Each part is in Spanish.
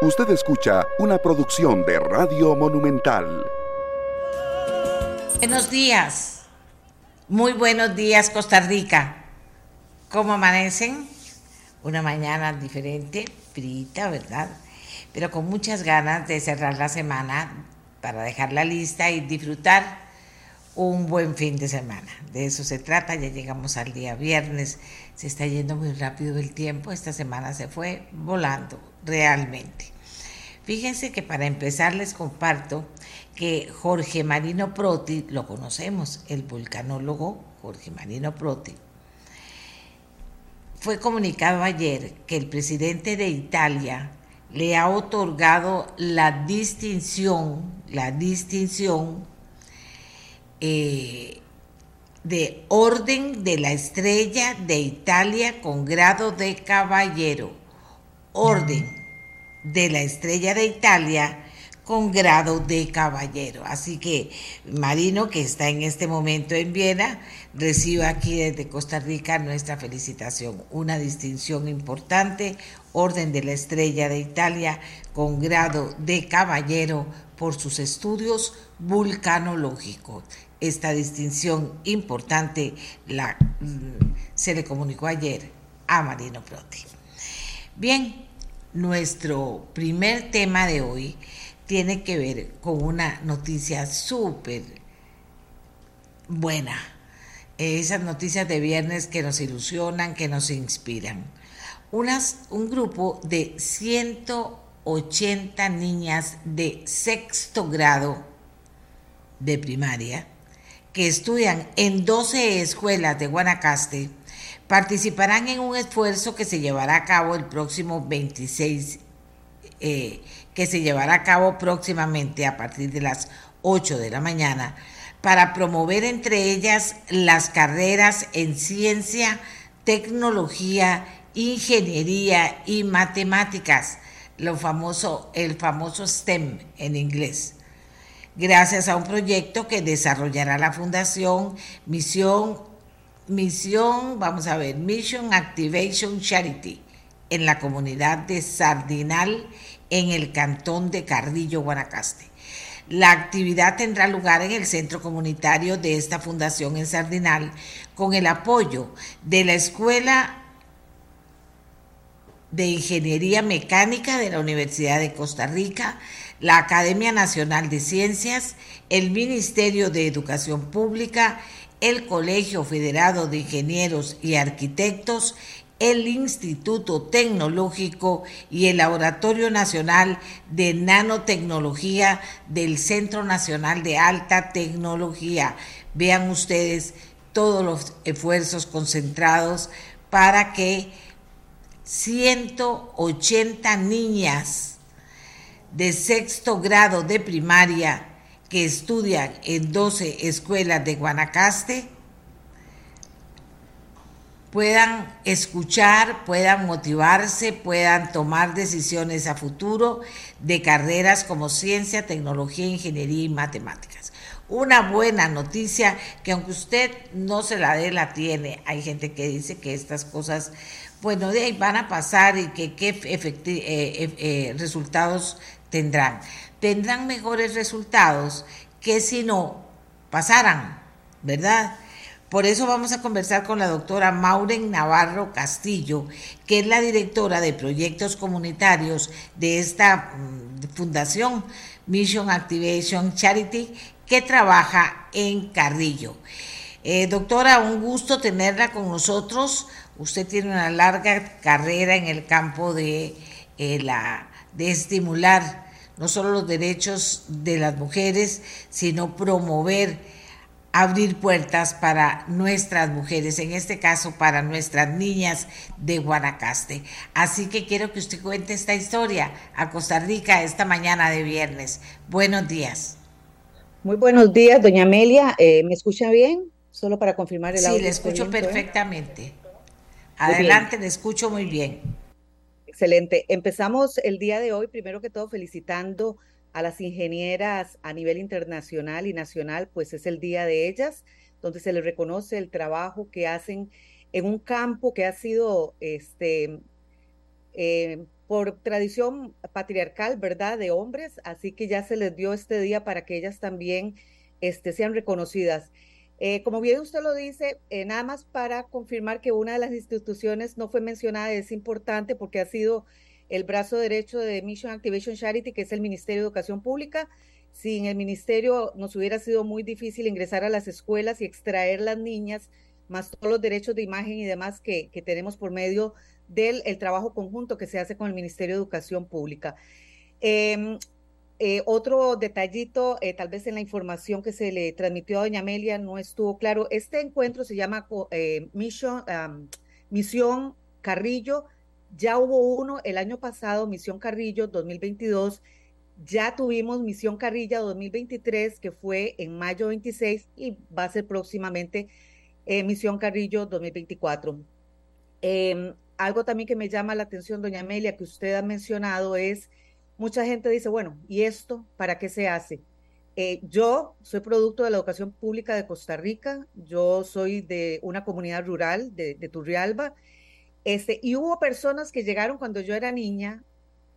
Usted escucha una producción de Radio Monumental. Buenos días. Muy buenos días, Costa Rica. ¿Cómo amanecen? Una mañana diferente, frita, ¿verdad? Pero con muchas ganas de cerrar la semana para dejarla lista y disfrutar un buen fin de semana. De eso se trata, ya llegamos al día viernes, se está yendo muy rápido el tiempo, esta semana se fue volando realmente. Fíjense que para empezar les comparto que Jorge Marino Proti, lo conocemos, el vulcanólogo Jorge Marino Proti, fue comunicado ayer que el presidente de Italia le ha otorgado la distinción, la distinción eh, de Orden de la Estrella de Italia con grado de caballero. Orden de la Estrella de Italia con grado de caballero. Así que Marino, que está en este momento en Viena, recibe aquí desde Costa Rica nuestra felicitación. Una distinción importante, Orden de la Estrella de Italia con grado de caballero por sus estudios vulcanológicos esta distinción importante la, mm, se le comunicó ayer a Marino Proti. Bien, nuestro primer tema de hoy tiene que ver con una noticia súper buena. Esas noticias de viernes que nos ilusionan, que nos inspiran. Unas, un grupo de 180 niñas de sexto grado de primaria que estudian en 12 escuelas de Guanacaste participarán en un esfuerzo que se llevará a cabo el próximo 26, eh, que se llevará a cabo próximamente a partir de las 8 de la mañana, para promover entre ellas las carreras en ciencia, tecnología, ingeniería y matemáticas, lo famoso, el famoso STEM en inglés. Gracias a un proyecto que desarrollará la Fundación Misión, Misión, vamos a ver, Mission Activation Charity en la comunidad de Sardinal en el cantón de Carrillo, Guanacaste. La actividad tendrá lugar en el centro comunitario de esta fundación en Sardinal con el apoyo de la Escuela de Ingeniería Mecánica de la Universidad de Costa Rica, la Academia Nacional de Ciencias, el Ministerio de Educación Pública, el Colegio Federado de Ingenieros y Arquitectos, el Instituto Tecnológico y el Laboratorio Nacional de Nanotecnología del Centro Nacional de Alta Tecnología. Vean ustedes todos los esfuerzos concentrados para que 180 niñas de sexto grado de primaria que estudian en 12 escuelas de Guanacaste puedan escuchar, puedan motivarse, puedan tomar decisiones a futuro de carreras como ciencia, tecnología, ingeniería y matemáticas. Una buena noticia que aunque usted no se la dé, la tiene. Hay gente que dice que estas cosas bueno, de ahí van a pasar y que qué eh, eh, eh, resultados tendrán. Tendrán mejores resultados que si no pasaran, ¿verdad? Por eso vamos a conversar con la doctora Mauren Navarro Castillo, que es la directora de proyectos comunitarios de esta mm, fundación Mission Activation Charity, que trabaja en Carrillo. doctora, un gusto tenerla con nosotros. Usted tiene una larga carrera en el campo de, eh, la, de estimular no solo los derechos de las mujeres, sino promover, abrir puertas para nuestras mujeres, en este caso para nuestras niñas de Guanacaste. Así que quiero que usted cuente esta historia a Costa Rica esta mañana de viernes. Buenos días. Muy buenos días, doña Amelia. Eh, ¿Me escucha bien? Solo para confirmar el audio. Sí, le escucho perfectamente. Adelante, le escucho muy bien. Excelente. Empezamos el día de hoy, primero que todo, felicitando a las ingenieras a nivel internacional y nacional, pues es el día de ellas, donde se les reconoce el trabajo que hacen en un campo que ha sido este, eh, por tradición patriarcal, ¿verdad? De hombres, así que ya se les dio este día para que ellas también este, sean reconocidas. Eh, como bien usted lo dice, eh, nada más para confirmar que una de las instituciones no fue mencionada, es importante porque ha sido el brazo derecho de Mission Activation Charity, que es el Ministerio de Educación Pública. Sin el ministerio nos hubiera sido muy difícil ingresar a las escuelas y extraer las niñas, más todos los derechos de imagen y demás que, tenemos por medio del el trabajo conjunto que se hace con el Ministerio de Educación Pública. Eh, eh, otro detallito, eh, tal vez en la información que se le transmitió a doña Amelia no estuvo claro. Este encuentro se llama eh, Misión Carrillo. Ya hubo uno el año pasado, Misión Carrillo 2022. Ya tuvimos Misión Carrilla 2023, que fue en mayo 26 y va a ser próximamente Misión Carrillo 2024. Em, algo también que me llama la atención, doña Amelia, que usted ha mencionado es mucha gente dice, bueno, ¿y esto para qué se hace? Eh, yo soy producto de la educación pública de Costa Rica, yo soy de una comunidad rural de, de Turrialba, este, y hubo personas que llegaron cuando yo era niña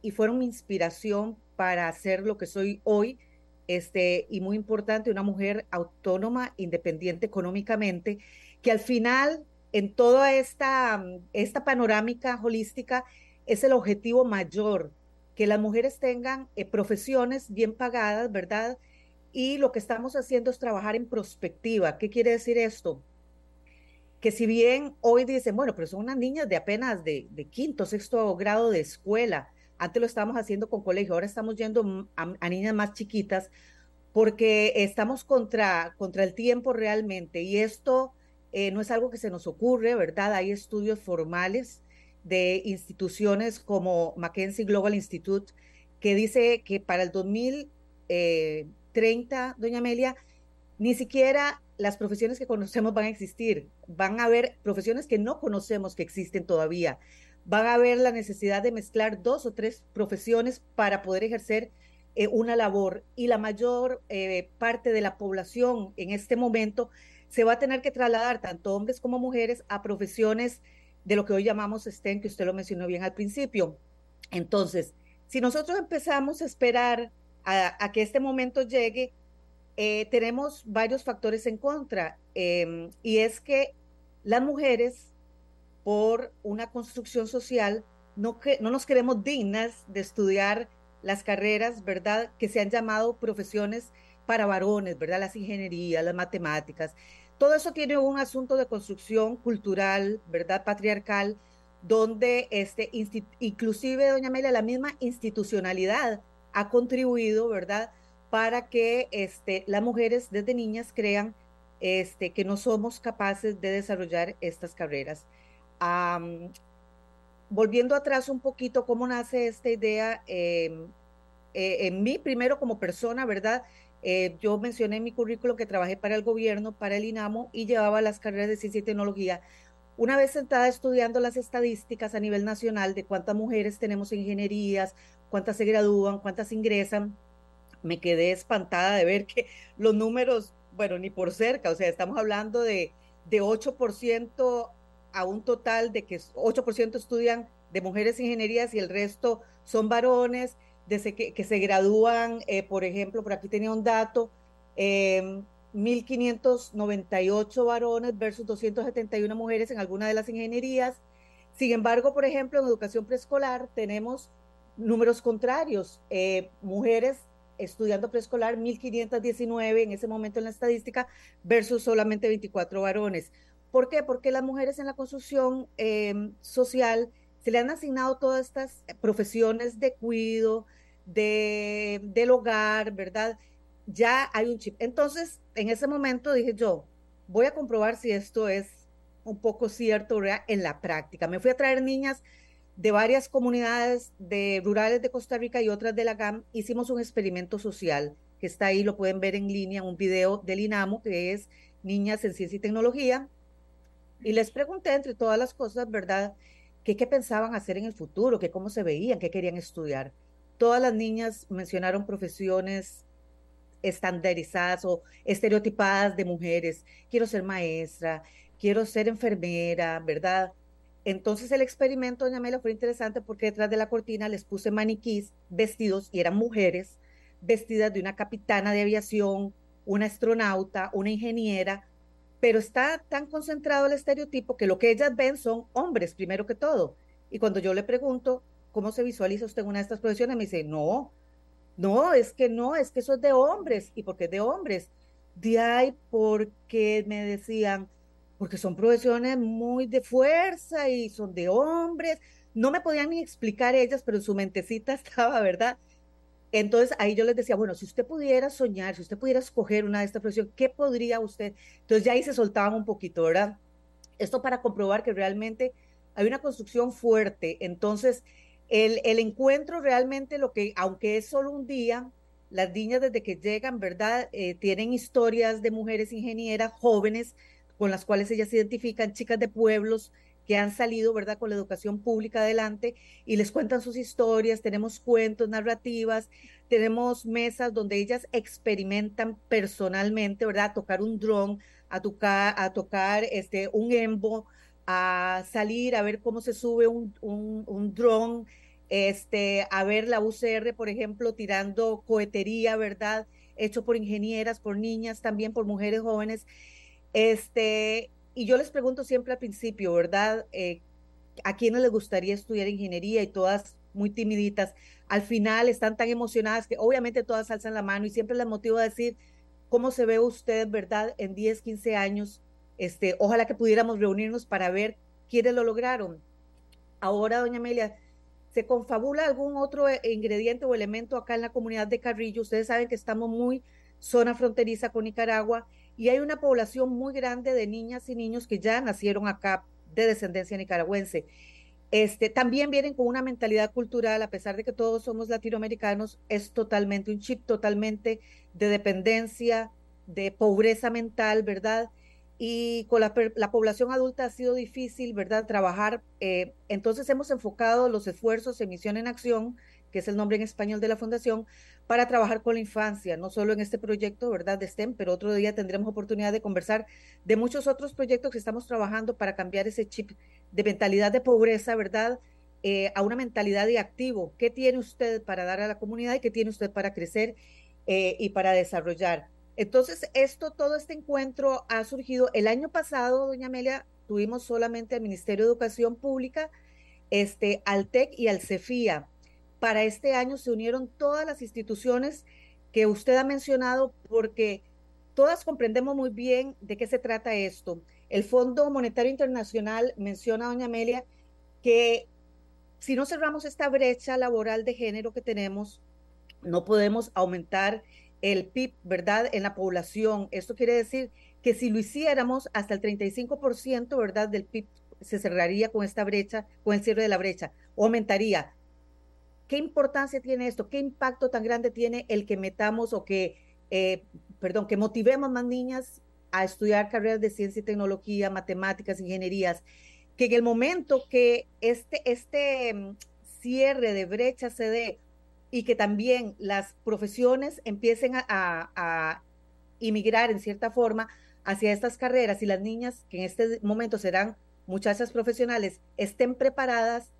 y fueron mi inspiración para hacer lo que soy hoy, este, y muy importante, una mujer autónoma, independiente económicamente, que al final, en toda esta, esta panorámica holística, es el objetivo mayor que las mujeres tengan eh, profesiones bien pagadas, ¿verdad? Y lo que estamos haciendo es trabajar en prospectiva. ¿Qué quiere decir esto? Que si bien hoy dicen, bueno, pero son unas niñas de apenas de, de quinto, sexto grado de escuela, antes lo estábamos haciendo con colegio, ahora estamos yendo a, niñas más chiquitas porque estamos contra, contra el tiempo realmente y esto eh, no es algo que se nos ocurre, ¿verdad? Hay estudios formales de instituciones como Mackenzie Global Institute, que dice que para el 2030, doña Amelia, ni siquiera las profesiones que conocemos van a existir. Van a haber profesiones que no conocemos que existen todavía. Van a haber la necesidad de mezclar dos o tres profesiones para poder ejercer eh, una labor. Y la mayor eh, parte de la población en este momento se va a tener que trasladar, tanto hombres como mujeres, a profesiones de lo que hoy llamamos STEM, que usted lo mencionó bien al principio. Entonces, si nosotros empezamos a esperar a, que este momento llegue, eh, tenemos varios factores en contra. Em, y es que las mujeres, por una construcción social, no, que, no nos queremos dignas de estudiar las carreras, ¿verdad? Que se han llamado profesiones para varones, ¿verdad? Las ingenierías, las matemáticas. Todo eso tiene un asunto de construcción cultural, ¿verdad? Patriarcal, donde este, inclusive, doña Amelia, la misma institucionalidad ha contribuido, ¿verdad? Para que este, las mujeres desde niñas crean este, que no somos capaces de desarrollar estas carreras. volviendo atrás un poquito, ¿cómo nace esta idea em, eh, en mí, primero como persona, ¿verdad? Eh, yo mencioné en mi currículo que trabajé para el gobierno, para el INAMO y llevaba las carreras de ciencia y tecnología. Una vez sentada estudiando las estadísticas a nivel nacional de cuántas mujeres tenemos en ingenierías, cuántas se gradúan, cuántas ingresan, me quedé espantada de ver que los números, bueno, ni por cerca, o sea, estamos hablando de, de 8% a un total de que 8% estudian de mujeres ingenierías y el resto son varones desde que, se gradúan, eh, por ejemplo, por aquí tenía un dato, 1.598 em, varones versus 271 mujeres en alguna de las ingenierías. Sin embargo, por ejemplo, en educación preescolar tenemos números contrarios. Eh, mujeres estudiando preescolar, 1.519 en ese momento en la estadística, versus solamente 24 varones. ¿Por qué? Porque las mujeres en la construcción em, social se le han asignado todas estas profesiones de cuidado, de, del hogar, ¿verdad? Ya hay un chip. Entonces, en ese momento dije yo, voy a comprobar si esto es un poco cierto ¿verdad? en la práctica. Me fui a traer niñas de varias comunidades de rurales de Costa Rica y otras de la GAM. Hicimos un experimento social que está ahí, lo pueden ver en línea, un video del INAMO, que es Niñas en Ciencia y Tecnología. Y les pregunté, entre todas las cosas, ¿verdad?, qué pensaban hacer en el futuro, que cómo se veían, qué querían estudiar todas las niñas mencionaron profesiones estandarizadas o estereotipadas de mujeres. Quiero ser maestra, quiero ser enfermera, ¿verdad? Entonces el experimento, doña Mela, fue interesante porque detrás de la cortina les puse maniquís vestidos y eran mujeres vestidas de una capitana de aviación, una astronauta, una ingeniera, pero está tan concentrado el estereotipo que lo que ellas ven son hombres, primero que todo. Y cuando yo le pregunto, ¿cómo se visualiza usted una de estas profesiones? Me dice, no, no, es que no, es que eso es de hombres. ¿Y por qué es de hombres? De ahí porque me decían, porque son profesiones muy de fuerza y son de hombres. No me podían ni explicar ellas, pero su mentecita estaba, ¿verdad? Entonces ahí yo les decía, bueno, si usted pudiera soñar, si usted pudiera escoger una de estas profesiones, ¿qué podría usted? Entonces ya ahí se soltaban un poquito, ¿verdad? Esto para comprobar que realmente hay una construcción fuerte. Entonces, el, el encuentro realmente lo que, aunque es solo un día, las niñas desde que llegan, ¿verdad? Eh, tienen historias de mujeres ingenieras jóvenes con las cuales ellas se identifican, chicas de pueblos que han salido, ¿verdad?, con la educación pública adelante y les cuentan sus historias, tenemos cuentos, narrativas, tenemos mesas donde ellas experimentan personalmente, ¿verdad?, a tocar un dron, a tocar, a tocar este, un embo, a salir a ver cómo se sube un, un, un dron, este, a ver la UCR, por ejemplo, tirando cohetería, ¿verdad?, hecho por ingenieras, por niñas, también por mujeres jóvenes. Este, y yo les pregunto siempre al principio, ¿verdad? Eh, ¿A quiénes les gustaría estudiar ingeniería? Y todas muy timiditas. Al final están tan emocionadas que obviamente todas alzan la mano y siempre les motivo a decir cómo se ve usted, ¿verdad? En 10, 15 años. Este, ojalá que pudiéramos reunirnos para ver quiénes lo lograron. Ahora, doña Amelia, ¿se confabula algún otro eh, ingrediente o elemento acá en la comunidad de Carrillo? Ustedes saben que estamos muy zona fronteriza con Nicaragua y hay una población muy grande de niñas y niños que ya nacieron acá de descendencia nicaragüense. Este, también vienen con una mentalidad cultural, a pesar de que todos somos latinoamericanos, es totalmente un chip totalmente de dependencia, de pobreza mental, ¿verdad? Y con la, la población adulta ha sido difícil, ¿verdad? Trabajar. Eh, entonces hemos enfocado los esfuerzos en Misión en Acción, que es el nombre en español de la fundación, para trabajar con la infancia, no solo en este proyecto, ¿verdad?, de STEM, pero otro día tendremos oportunidad de conversar de muchos otros proyectos que estamos trabajando para cambiar ese chip de mentalidad de pobreza, ¿verdad?, eh, a una mentalidad de activo. ¿Qué tiene usted para dar a la comunidad y qué tiene usted para crecer eh, y para desarrollar? Entonces, esto, todo este encuentro ha surgido el año pasado, doña Amelia, tuvimos solamente al Ministerio de Educación Pública, este, al TEC y al CEFIA para este año se unieron todas las instituciones que usted ha mencionado porque todas comprendemos muy bien de qué se trata esto. El Fondo Monetario Internacional menciona, doña Amelia, que si no cerramos esta brecha laboral de género que tenemos, no podemos aumentar el PIB, ¿verdad?, en la población. Esto quiere decir que si lo hiciéramos, hasta el 35%, ¿verdad?, del PIB se cerraría con esta brecha, con el cierre de la brecha, o aumentaría. ¿Qué importancia tiene esto? ¿Qué impacto tan grande tiene el que metamos o que, eh, perdón, que motivemos más niñas a estudiar carreras de ciencia y tecnología, matemáticas, ingenierías? Que en el momento que este, este mm, cierre de brecha se dé y que también las profesiones empiecen a, a, a inmigrar en cierta forma hacia estas carreras y las niñas que en este momento serán muchachas profesionales estén preparadas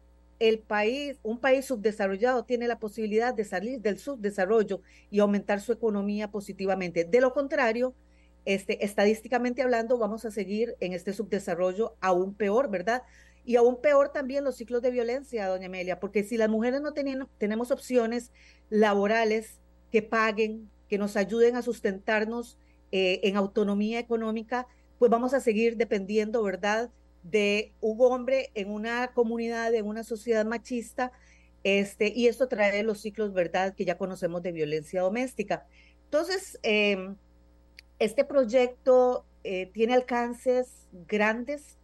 el país, un país subdesarrollado tiene la posibilidad de salir del subdesarrollo y aumentar su economía positivamente. De lo contrario, este, estadísticamente hablando, vamos a seguir en este subdesarrollo aún peor, ¿verdad? Y aún peor también los ciclos de violencia, doña Amelia, porque si las mujeres no tenemos opciones laborales que paguen, que nos ayuden a sustentarnos eh, en autonomía económica, pues vamos a seguir dependiendo, ¿verdad? De un hombre en una comunidad, en una sociedad machista, este, y esto trae los ciclos, ¿verdad?, que ya conocemos de violencia doméstica. Entonces, em, este proyecto eh, tiene alcances grandes,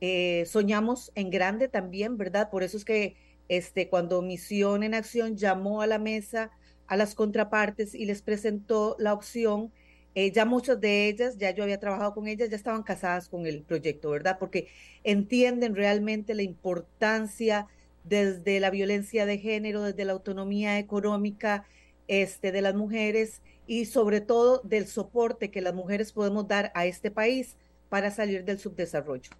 eh, soñamos en grande también, ¿verdad? Por eso es que este, cuando Misión en Acción llamó a la mesa a las contrapartes y les presentó la opción, eh, ya muchas de ellas, ya yo había trabajado con ellas, ya estaban casadas con el proyecto, ¿verdad? Porque entienden realmente la importancia desde la violencia de género, desde la autonomía económica este, de las mujeres y sobre todo del soporte que las mujeres podemos dar a este país para salir del subdesarrollo.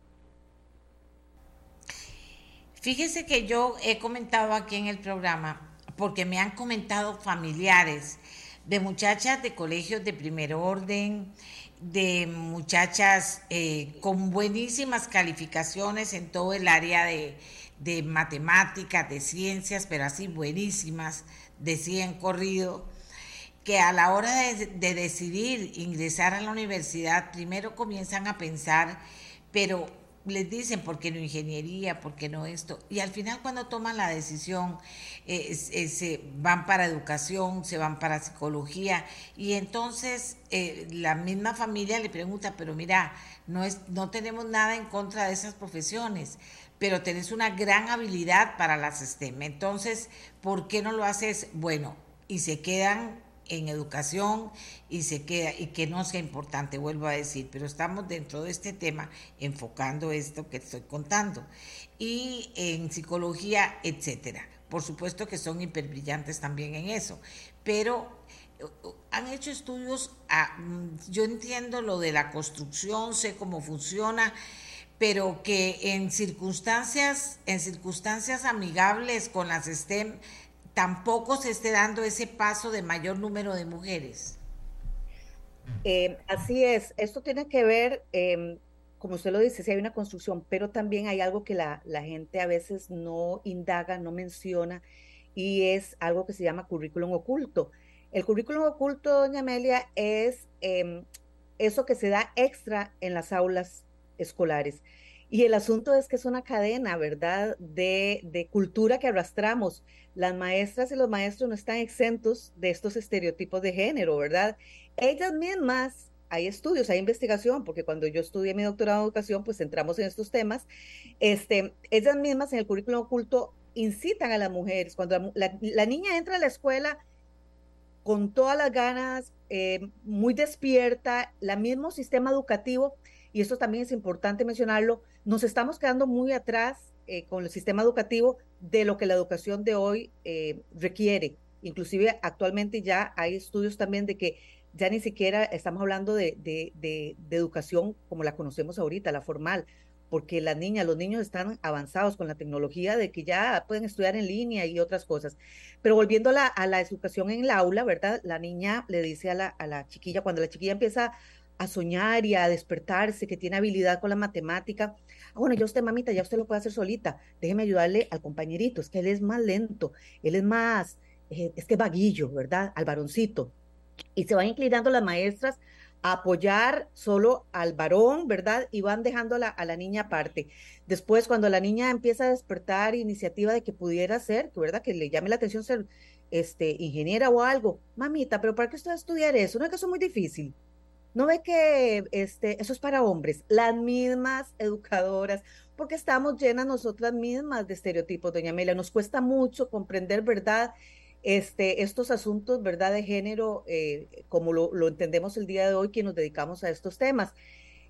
Fíjese que yo he comentado aquí en el programa, porque me han comentado familiares de muchachas de colegios de primer orden, de muchachas eh, con buenísimas calificaciones en todo el área de, matemáticas, de ciencias, pero así buenísimas, decían corrido, que a la hora de, de decidir ingresar a la universidad, primero comienzan a pensar, pero les dicen por qué no ingeniería, por qué no esto, y al final cuando toman la decisión eh, se van para educación, se van para psicología, y entonces eh, la misma familia le pregunta, pero mira, no, es, no tenemos nada en contra de esas profesiones, pero tenés una gran habilidad para las STEM, entonces, ¿por qué no lo haces? Bueno, y se quedan en educación y se queda y que no sea importante, vuelvo a decir, pero estamos dentro de este tema enfocando esto que estoy contando y en psicología, etcétera. Por supuesto que son hiperbrillantes también en eso, pero uh, han hecho estudios, mm, yo entiendo lo de la construcción, sé cómo funciona, pero que en circunstancias, en circunstancias amigables con las STEM, tampoco se esté dando ese paso de mayor número de mujeres. Eh, así es, esto tiene que ver, em, como usted lo dice, si hay una construcción, pero también hay algo que la, gente a veces no indaga, no menciona, y es algo que se llama currículum oculto. El currículum oculto, doña Amelia, es em, eso que se da extra en las aulas escolares. Y el asunto es que es una cadena, ¿verdad?, de, cultura que arrastramos las maestras y los maestros no están exentos de estos estereotipos de género, ¿verdad? Ellas mismas, hay estudios, hay investigación, porque cuando yo estudié mi doctorado en educación, pues entramos en estos temas, este, ellas mismas en el currículum oculto incitan a las mujeres, cuando la, niña entra a la escuela con todas las ganas, eh, muy despierta, el mismo sistema educativo, y eso también es importante mencionarlo, nos estamos quedando muy atrás eh, con el sistema educativo de lo que la educación de hoy eh, requiere. Inclusive actualmente ya hay estudios también de que ya ni siquiera estamos hablando de, de, educación como la conocemos ahorita, la formal, porque las niñas, los niños están avanzados con la tecnología de que ya pueden estudiar en línea y otras cosas. Pero volviendo a la, la educación en el aula, ¿verdad? La niña le dice a la, a la chiquilla, cuando la chiquilla empieza a soñar y a despertarse, que tiene habilidad con la matemática. Ah, bueno, ya usted, mamita, ya usted lo puede hacer solita. Déjeme ayudarle al compañerito, es que él es más lento, él es más, eh, es que vaguillo, ¿verdad? Al varoncito. Y se van inclinando las maestras a apoyar solo al varón, ¿verdad? Y van dejando a la, niña aparte. Después, cuando la niña empieza a despertar iniciativa de que pudiera ser, ¿verdad? Que le llame la atención ser este, ingeniera o algo. Mamita, pero ¿para qué usted va a estudiar eso? No es que eso es muy difícil. No ve que este, eso es para hombres, las mismas educadoras, porque estamos llenas nosotras mismas de estereotipos, doña Amelia. Nos cuesta mucho comprender, ¿verdad? Este, estos asuntos, ¿verdad? De género, eh, como lo, entendemos el día de hoy, que nos dedicamos a estos temas.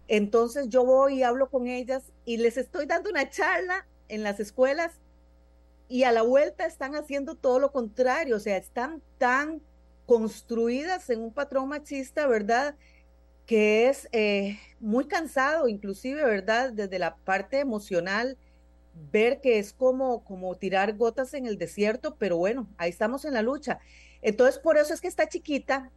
Entonces yo voy y hablo con ellas y les estoy dando una charla en las escuelas y a la vuelta están haciendo todo lo contrario, o sea, están tan construidas en un patrón machista, ¿verdad? Que es eh, muy cansado, inclusive, ¿verdad? Desde la parte emocional, ver que es como, como tirar gotas en el desierto, pero bueno, ahí estamos en la lucha. Entonces, por eso es que esta chiquita,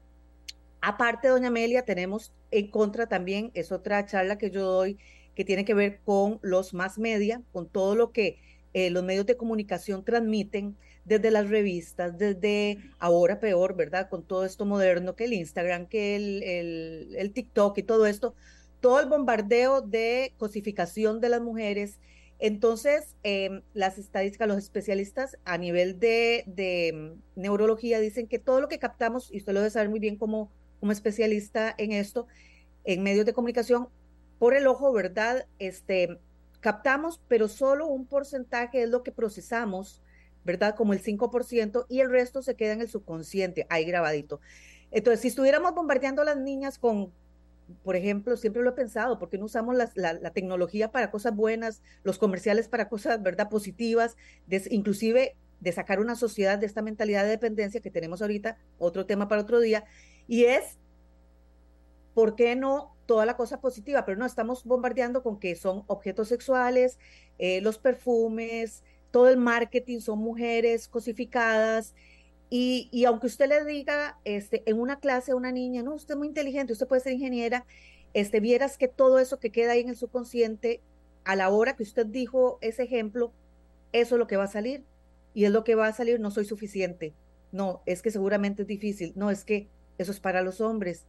aparte, doña Amelia, tenemos en contra también, es otra charla que yo doy, que tiene que ver con los más media, con todo lo que eh, los medios de comunicación transmiten desde las revistas, desde ahora peor, ¿verdad? Con todo esto moderno, que el Instagram, que el, el, TikTok y todo esto, todo el bombardeo de cosificación de las mujeres. Entonces, em, las estadísticas, los especialistas a nivel de, de, neurología dicen que todo lo que captamos, y usted lo debe saber muy bien como, como especialista en esto, en medios de comunicación, por el ojo, ¿verdad? Este, captamos, pero solo un porcentaje es lo que procesamos ¿verdad? Como el 5% y el resto se queda en el subconsciente, ahí grabadito. Entonces, si estuviéramos bombardeando a las niñas con, por ejemplo, siempre lo he pensado, porque no usamos la, tecnología para cosas buenas, los comerciales para cosas, ¿verdad?, positivas, inclusive de sacar una sociedad de esta mentalidad de dependencia que tenemos ahorita, otro tema para otro día, y es, ¿por qué no toda la cosa positiva? Pero no, estamos bombardeando con que son objetos sexuales, eh, los perfumes, todo el marketing son mujeres cosificadas. Y, y, aunque usted le diga este, en una clase a una niña, no, usted es muy inteligente, usted puede ser ingeniera, este, vieras que todo eso que queda ahí en el subconsciente, a la hora que usted dijo ese ejemplo, eso es lo que va a salir. Y es lo que va a salir, no soy suficiente. No, es que seguramente es difícil. No, es que eso es para los hombres.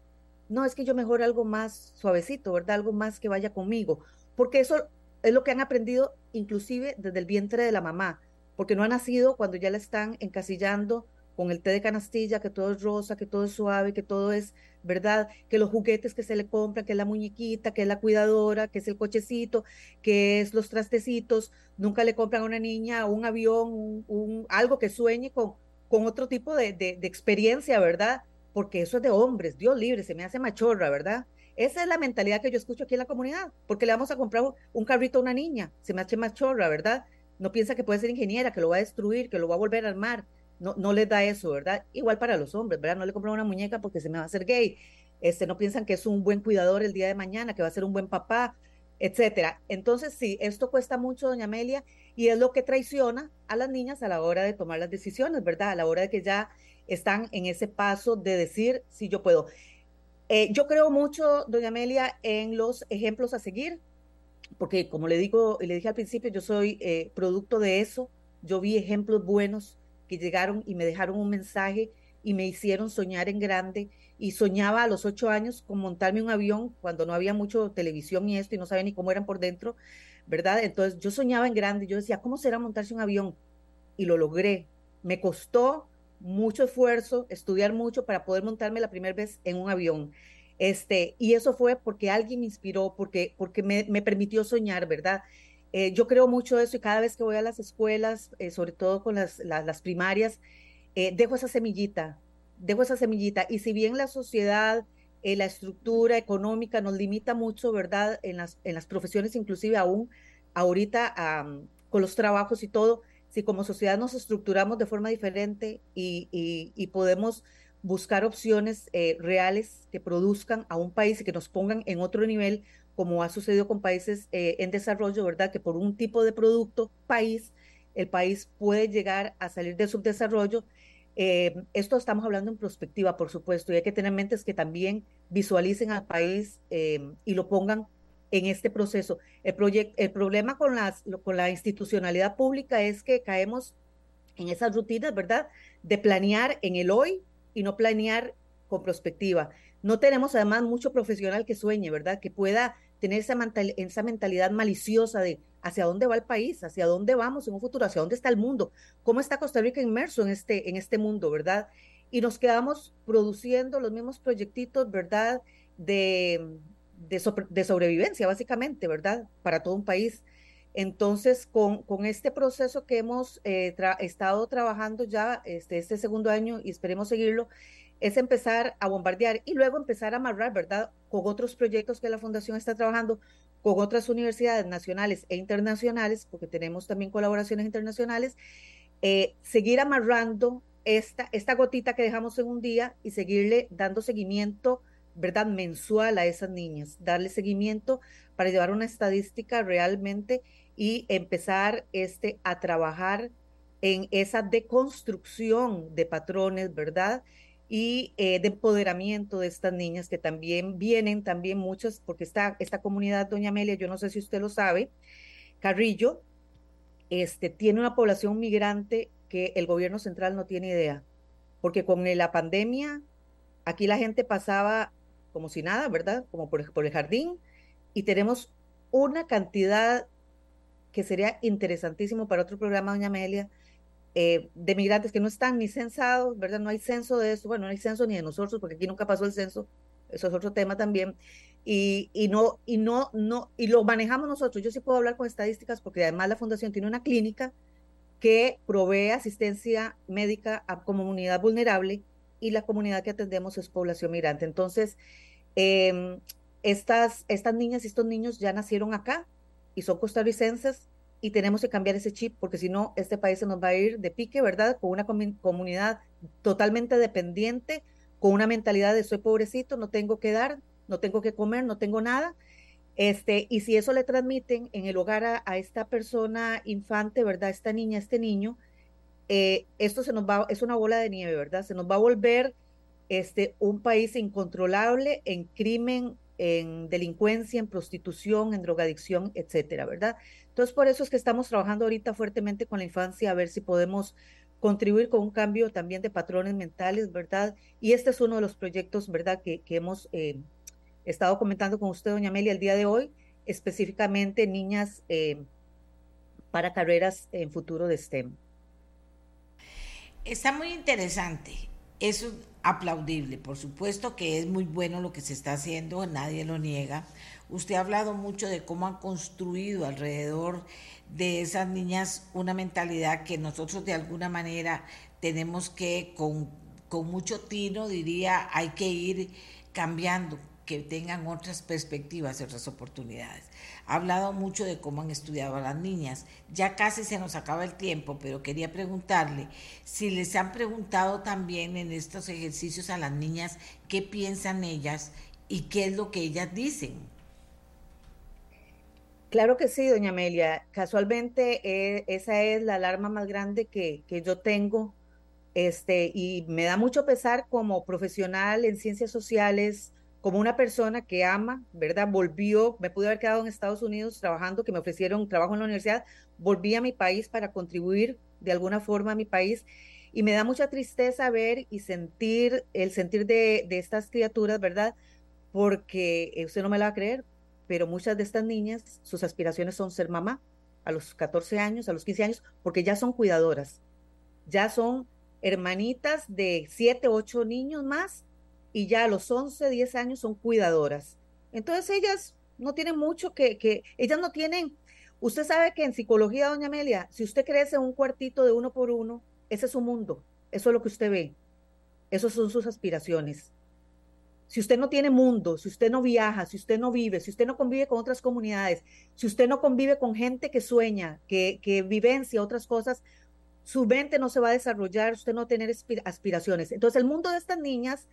No, es que yo mejor algo más suavecito, ¿verdad? Algo más que vaya conmigo. Porque eso es lo que han aprendido inclusive desde el vientre de la mamá, porque no ha nacido cuando ya la están encasillando con el té de canastilla, que todo es rosa, que todo es suave, que todo es, ¿verdad? Que los juguetes que se le compran, que es la muñequita, que es la cuidadora, que es el cochecito, que es los trastecitos, nunca le compran a una niña un avión, un, algo que sueñe con, con otro tipo de, de, de experiencia, ¿verdad? Porque eso es de hombres, Dios libre, se me hace machorra, ¿verdad? Esa es la mentalidad que yo escucho aquí en la comunidad, porque le vamos a comprar un carrito a una niña, se me hace machorra, ¿verdad? No piensa que puede ser ingeniera, que lo va a destruir, que lo va a volver a armar. No, no les da eso, ¿verdad? Igual para los hombres, ¿verdad? No le compran una muñeca porque se me va a hacer gay. Este, no piensan que es un buen cuidador el día de mañana, que va a ser un buen papá, etcétera. Entonces, sí, esto cuesta mucho, doña Amelia, y es lo que traiciona a las niñas a la hora de tomar las decisiones, ¿verdad? A la hora de que ya están en ese paso de decir si yo puedo. Eh, yo creo mucho, doña Amelia, en los ejemplos a seguir, porque como le digo y le dije al principio, yo soy eh, producto de eso. Yo vi ejemplos buenos que llegaron y me dejaron un mensaje y me hicieron soñar en grande. Y soñaba a los ocho años con montarme un avión cuando no había mucho televisión y esto y no sabía ni cómo eran por dentro, ¿verdad? Entonces yo soñaba en grande. Yo decía, ¿cómo será montarse un avión? Y lo logré. Me costó mucho esfuerzo, estudiar mucho para poder montarme la primera vez en un avión. Este, y eso fue porque alguien me inspiró, porque, porque me, me permitió soñar, ¿verdad? Eh, yo creo mucho eso y cada vez que voy a las escuelas, eh, sobre todo con las, las, primarias, eh, dejo esa semillita, dejo esa semillita. Y si bien la sociedad, la estructura económica nos limita mucho, ¿verdad? En las, en las profesiones, inclusive aún ahorita con los trabajos y todo, si como sociedad nos estructuramos de forma diferente y, podemos buscar opciones eh, reales que produzcan a un país y que nos pongan en otro nivel, como ha sucedido con países eh, en desarrollo, ¿verdad? Que por un tipo de producto, país, el país puede llegar a salir del subdesarrollo. Eh, esto estamos hablando en perspectiva, por supuesto, y hay que tener en mente que también visualicen al país y lo pongan en este proceso. El, el problema con, las, con la institucionalidad pública es que caemos en esas rutinas, ¿verdad? De planear en el hoy y no planear con perspectiva. No tenemos además mucho profesional que sueñe, ¿verdad? Que pueda tener esa, esa mentalidad maliciosa de hacia dónde va el país, hacia dónde vamos en un futuro, hacia dónde está el mundo, cómo está Costa Rica inmerso en este, en este mundo, ¿verdad? Y nos quedamos produciendo los mismos proyectitos, ¿verdad? De, de, sobrevivencia, básicamente, ¿verdad? Para todo un país. Entonces, con, con este proceso que hemos eh, estado trabajando ya este, este segundo año y esperemos seguirlo, es empezar a bombardear y luego empezar a amarrar, ¿verdad? Con otros proyectos que la Fundación está trabajando, con otras universidades nacionales e internacionales, porque tenemos también colaboraciones internacionales, eh, seguir amarrando esta, esta gotita que dejamos en un día y seguirle dando seguimiento ¿verdad? mensual a esas niñas, darle seguimiento para llevar una estadística realmente y empezar este, a trabajar en esa deconstrucción de patrones, ¿verdad? Y eh, de empoderamiento de estas niñas que también vienen, también muchas, porque esta, esta comunidad, doña Amelia, yo no sé si usted lo sabe, Carrillo, este, tiene una población migrante que el gobierno central no tiene idea, porque con la pandemia, aquí la gente pasaba como si nada, ¿verdad? Como por, por el jardín. Y tenemos una cantidad que sería interesantísimo para otro programa, doña Amelia, eh, de migrantes que no están ni censados, ¿verdad? No hay censo de eso, bueno, no hay censo ni de nosotros, porque aquí nunca pasó el censo, eso es otro tema también, y, y, no, y no, no, y lo manejamos nosotros. Yo sí puedo hablar con estadísticas porque además la fundación tiene una clínica que provee asistencia médica a comunidad vulnerable y la comunidad que atendemos es población migrante. Entonces, eh, estas, estas niñas y estos niños ya nacieron acá y son costarricenses y tenemos que cambiar ese chip porque si no, este país se nos va a ir de pique, ¿verdad? Con una comunidad totalmente dependiente, con una mentalidad de soy pobrecito, no tengo que dar, no tengo que comer, no tengo nada. Este, y si eso le transmiten en el hogar a, esta persona infante, ¿verdad? Esta niña, este niño, eh, esto se nos va, es una bola de nieve, ¿verdad? Se nos va a volver este, un país incontrolable en crimen, en delincuencia, en prostitución, en drogadicción, etcétera, ¿verdad? Entonces, por eso es que estamos trabajando ahorita fuertemente con la infancia a ver si podemos contribuir con un cambio también de patrones mentales, ¿verdad? Y este es uno de los proyectos, ¿verdad?, que, hemos eh, estado comentando con usted, doña Amelia, el día de hoy, específicamente niñas eh, para carreras en futuro de STEM. Está muy interesante, es aplaudible, por supuesto que es muy bueno lo que se está haciendo, nadie lo niega. Usted ha hablado mucho de cómo han construido alrededor de esas niñas una mentalidad que nosotros de alguna manera tenemos que, con, con mucho tino, diría, hay que ir cambiando que tengan otras perspectivas, otras oportunidades. Ha hablado mucho de cómo han estudiado a las niñas. Ya casi se nos acaba el tiempo, pero quería preguntarle si les han preguntado también en estos ejercicios a las niñas qué piensan ellas y qué es lo que ellas dicen. Claro que sí, doña Amelia. Casualmente eh, esa es la alarma más grande que, que yo tengo este, y me da mucho pesar como profesional en ciencias sociales, como una persona que ama, ¿verdad? Volvió, me pude haber quedado en Estados Unidos trabajando, que me ofrecieron trabajo en la universidad, volví a mi país para contribuir de alguna forma a mi país. Y me da mucha tristeza ver y sentir el sentir de, de estas criaturas, ¿verdad? Porque eh, usted no me la va a creer, pero muchas de estas niñas, sus aspiraciones son ser mamá a los 14 años, a los 15 años, porque ya son cuidadoras, ya son hermanitas de 7, 8 niños más y ya a los 11, 10 años son cuidadoras. Entonces ellas no tienen mucho que, que, ellas no tienen, usted sabe que en psicología, doña Amelia, si usted crece en un cuartito de uno por uno, ese es su mundo, eso es lo que usted ve, esas son sus aspiraciones. Si usted no tiene mundo, si usted no viaja, si usted no vive, si usted no convive con otras comunidades, si usted no convive con gente que sueña, que, que vivencia otras cosas, su mente no se va a desarrollar, usted no va a tener aspiraciones. Entonces el mundo de estas niñas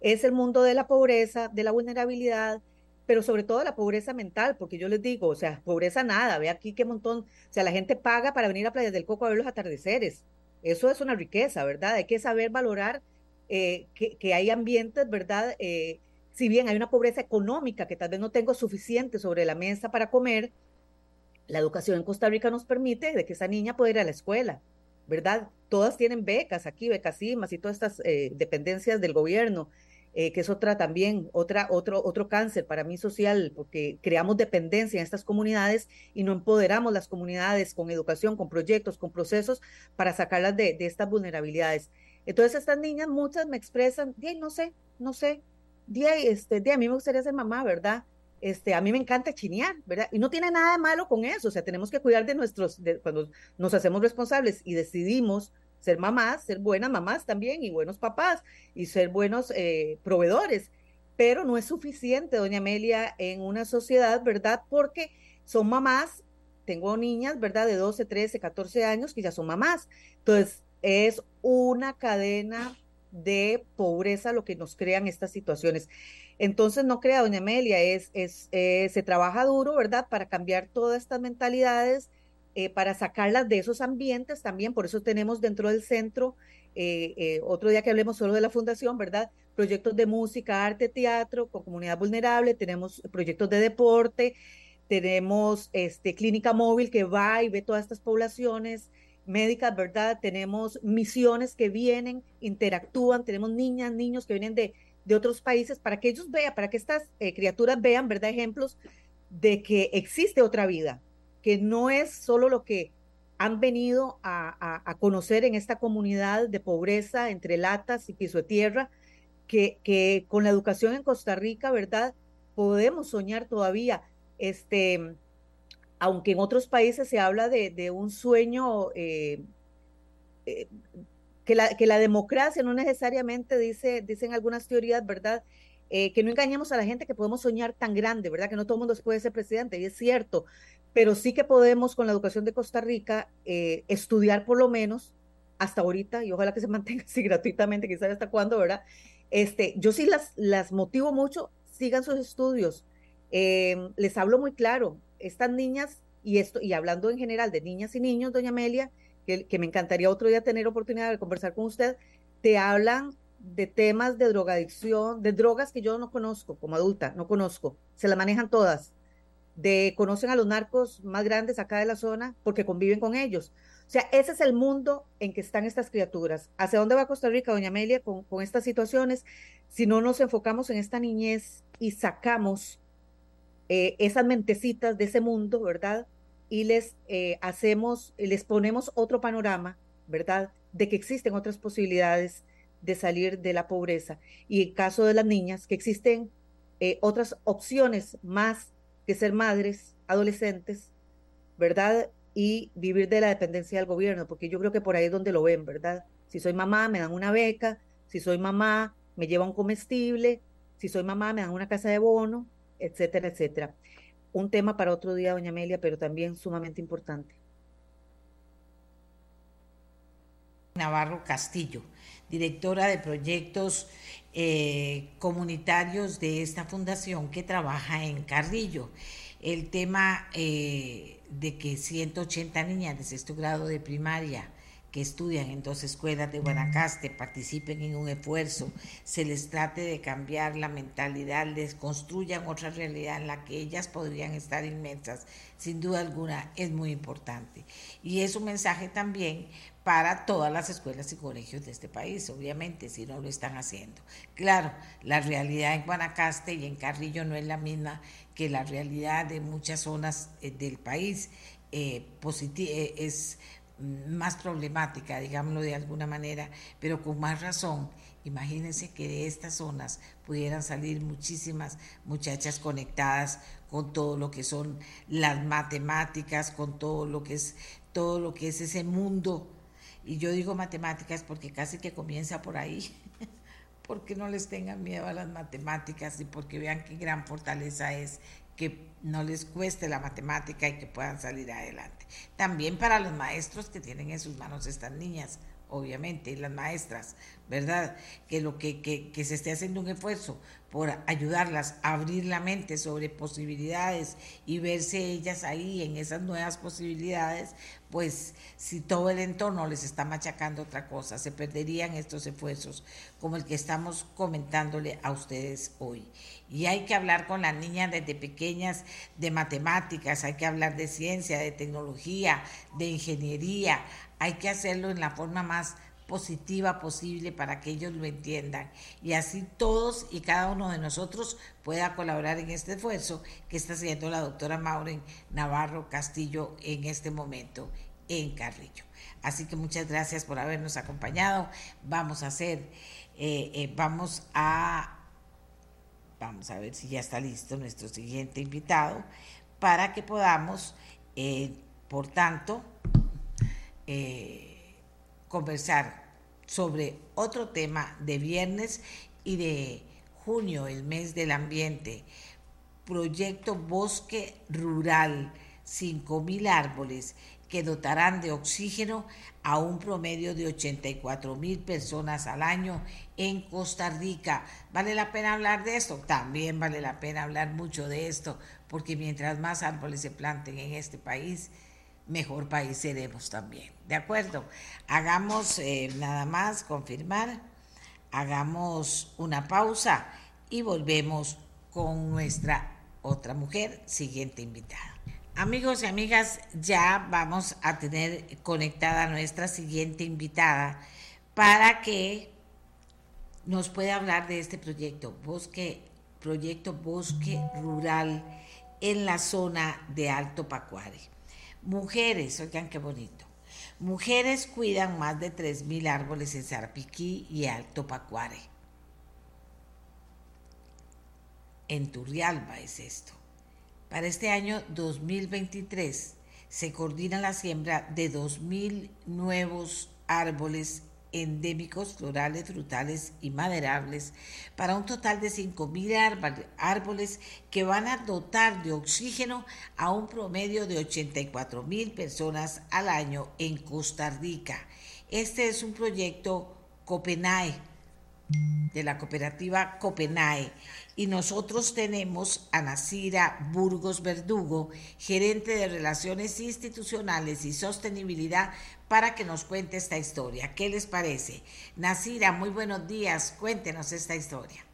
es el mundo de la pobreza, de la vulnerabilidad, pero sobre todo la pobreza mental, porque yo les digo, o sea, pobreza nada, ve aquí qué montón, o sea, la gente paga para venir a Playa del Coco a ver los atardeceres. Eso es una riqueza, ¿verdad? Hay que saber valorar eh, que, hay ambientes, ¿verdad? Eh, si bien hay una pobreza económica que tal vez no tengo suficiente sobre la mesa para comer, la educación en Costa Rica nos permite de que esa niña pueda ir a la escuela, ¿verdad? Todas tienen becas aquí, becas CIMAS y todas estas eh, dependencias del gobierno. Eh, que es otra también, otra, otro, otro cáncer para mí social, porque creamos dependencia en estas comunidades y no empoderamos las comunidades con educación, con proyectos, con procesos para sacarlas de, de estas vulnerabilidades. Entonces estas niñas, muchas me expresan, no sé, no sé, este, a mí me gustaría ser mamá, ¿verdad? Este, a mí me encanta chinear, ¿verdad? Y no tiene nada de malo con eso, o sea, tenemos que cuidar de nuestros, de, cuando nos hacemos responsables y decidimos ser mamás, ser buenas mamás también y buenos papás y ser buenos eh, proveedores. Pero no es suficiente, doña Amelia, en una sociedad, ¿verdad? Porque son mamás, tengo niñas, ¿verdad? De 12, 13, 14 años que ya son mamás. Entonces, es una cadena de pobreza lo que nos crean estas situaciones. Entonces, no crea, doña Amelia, es, es, eh, se trabaja duro, ¿verdad? Para cambiar todas estas mentalidades eh, para sacarlas de esos ambientes también. Por eso tenemos dentro del centro, eh, eh, otro día que hablemos solo de la fundación, ¿verdad? Proyectos de música, arte, teatro con comunidad vulnerable, tenemos proyectos de deporte, tenemos este, clínica móvil que va y ve todas estas poblaciones médicas, ¿verdad? Tenemos misiones que vienen, interactúan, tenemos niñas, niños que vienen de, de otros países para que ellos vean, para que estas criaturas vean, ¿verdad? Ejemplos de que existe otra vida, que no es solo lo que han venido a, conocer en esta comunidad de pobreza entre latas y piso de tierra, que, que, con la educación en Costa Rica, ¿verdad? Podemos soñar todavía, este, aunque en otros países se habla de, un sueño, eh, eh, que, la, que la democracia no necesariamente dice, dicen algunas teorías, ¿verdad? Eh, que no engañemos a la gente que podemos soñar tan grande, ¿verdad? Que no todo el mundo puede ser presidente, y es cierto, pero sí que podemos con la educación de Costa Rica eh, estudiar por lo menos hasta ahorita y ojalá que se mantenga así gratuitamente, sabe hasta cuándo, ¿verdad? Este, yo sí las, las motivo mucho, sigan sus estudios, Eh, les hablo muy claro, estas niñas, y esto, y hablando en general de niñas y niños, doña Amelia, que, que me encantaría otro día tener oportunidad de conversar con usted, te hablan de temas de drogadicción, de drogas que yo no conozco como adulta, no conozco, se las manejan todas, de conocen a los narcos más grandes acá de la zona porque conviven con ellos. O sea, ese es el mundo en que están estas criaturas. ¿Hacia dónde va Costa Rica, doña Amelia, con, estas situaciones? Si no nos enfocamos en esta niñez y sacamos eh, esas mentecitas de ese mundo, ¿verdad? Y les eh, hacemos, les ponemos otro panorama, ¿verdad? De que existen otras posibilidades de salir de la pobreza. Y en caso de las niñas, que existen eh, otras opciones más que ser madres, adolescentes, ¿verdad? Y vivir de la dependencia del gobierno, porque yo creo que por ahí es donde lo ven, ¿verdad? Si soy mamá, me dan una beca, si soy mamá, me lleva un comestible, si soy mamá, me dan una casa de bono, etcétera, etcétera. Un tema para otro día, doña Amelia, pero también sumamente importante. Navarro Castillo, directora de proyectos eh, comunitarios de esta fundación que trabaja en Carrillo. El tema eh, de que 180 niñas de sexto grado de primaria que estudian en dos escuelas de Guanacaste participen en un esfuerzo, se les trate de cambiar la mentalidad, les construyan otra realidad en la que ellas podrían estar inmensas, sin duda alguna es muy importante. Y es un mensaje también para todas las escuelas y colegios de este país, obviamente, si no lo están haciendo. Claro, la realidad en Guanacaste y en Carrillo no es la misma que la realidad de muchas zonas eh, del país. Eh, eh, es más problemática, digámoslo de alguna manera, pero con más razón. Imagínense que de estas zonas pudieran salir muchísimas muchachas conectadas con todo lo que son las matemáticas, con todo lo que es todo lo que es ese mundo. Y yo digo matemáticas porque casi que comienza por ahí. porque no les tengan miedo a las matemáticas y porque vean qué gran fortaleza es que no les cueste la matemática y que puedan salir adelante. También para los maestros que tienen en sus manos estas niñas, obviamente, y las maestras, ¿verdad? Que lo que, que, que se esté haciendo un esfuerzo por ayudarlas a abrir la mente sobre posibilidades y verse ellas ahí en esas nuevas posibilidades, pues si todo el entorno les está machacando otra cosa, se perderían estos esfuerzos como el que estamos comentándole a ustedes hoy. Y hay que hablar con las niñas desde pequeñas de matemáticas, hay que hablar de ciencia, de tecnología, de ingeniería, hay que hacerlo en la forma más positiva posible para que ellos lo entiendan y así todos y cada uno de nosotros pueda colaborar en este esfuerzo que está haciendo la doctora Maureen Navarro Castillo en este momento en Carrillo. Así que muchas gracias por habernos acompañado. Vamos a hacer, eh, eh, vamos a, vamos a ver si ya está listo nuestro siguiente invitado para que podamos, eh, por tanto, conversar sobre otro tema de viernes y de junio, el mes del ambiente. Proyecto Bosque Rural, 5.000 árboles que dotarán de oxígeno a un promedio de 84 mil personas al año en Costa Rica. ¿Vale la pena hablar de esto? También vale la pena hablar mucho de esto, porque mientras más árboles se planten en este país, mejor país seremos también. ¿De acuerdo? Hagamos eh, nada más, confirmar, hagamos una pausa y volvemos con nuestra otra mujer, siguiente invitada. Amigos y amigas, ya vamos a tener conectada nuestra siguiente invitada para que nos pueda hablar de este proyecto, Bosque, Proyecto Bosque Rural en la zona de Alto Pacuare. Mujeres, oigan qué bonito. Mujeres cuidan más de 3.000 árboles en Sarpiquí y Alto Pacuare. En Turrialba es esto. Para este año 2023 se coordina la siembra de 2.000 nuevos árboles endémicos, florales, frutales y maderables, para un total de 5.000 árboles que van a dotar de oxígeno a un promedio de 84.000 personas al año en Costa Rica. Este es un proyecto Copenhague, de la cooperativa Copenae y nosotros tenemos a Nasira Burgos Verdugo, gerente de Relaciones Institucionales y Sostenibilidad, para que nos cuente esta historia. ¿Qué les parece? Nasira, muy buenos días, cuéntenos esta historia.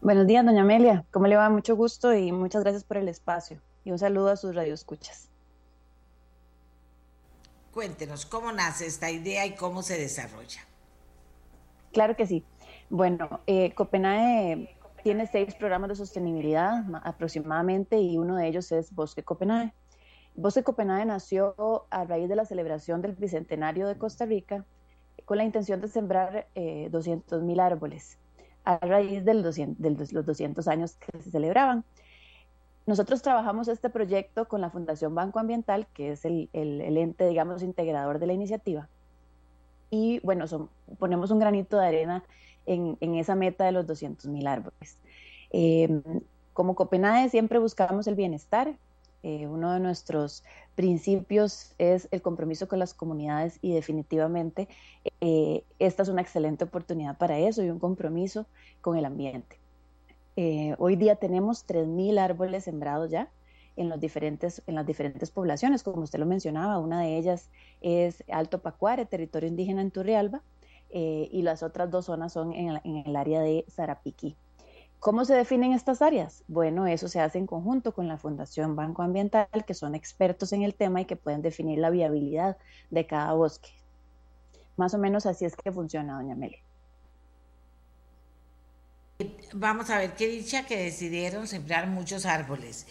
Buenos días, doña Amelia. ¿Cómo le va? Mucho gusto y muchas gracias por el espacio. Y un saludo a sus radioescuchas. Cuéntenos cómo nace esta idea y cómo se desarrolla. Claro que sí. Bueno, eh, Copenhague tiene seis programas de sostenibilidad aproximadamente y uno de ellos es Bosque Copenhague. Bosque Copenhague nació a raíz de la celebración del Bicentenario de Costa Rica con la intención de sembrar eh, 200.000 árboles a raíz de los 200 años que se celebraban. Nosotros trabajamos este proyecto con la Fundación Banco Ambiental, que es el, ente, digamos, integrador de la iniciativa. Y bueno, ponemos un granito de arena en, esa meta de los 200 mil árboles. Em, como Copenhague siempre buscamos el bienestar. Eh, uno de nuestros principios es el compromiso con las comunidades y definitivamente eh, esta es una excelente oportunidad para eso y un compromiso con el ambiente. Eh, hoy día tenemos 3.000 árboles sembrados ya en, los diferentes, en las diferentes poblaciones, como usted lo mencionaba, una de ellas es Alto Pacuare, territorio indígena en Turrialba, eh, y las otras dos zonas son en, el área de Zarapiquí. ¿Cómo se definen estas áreas? Bueno, eso se hace en conjunto con la Fundación Banco Ambiental, que son expertos en el tema y que pueden definir la viabilidad de cada bosque. Más o menos así es que funciona, doña Amelia. Vamos a ver qué dicha que decidieron sembrar muchos árboles.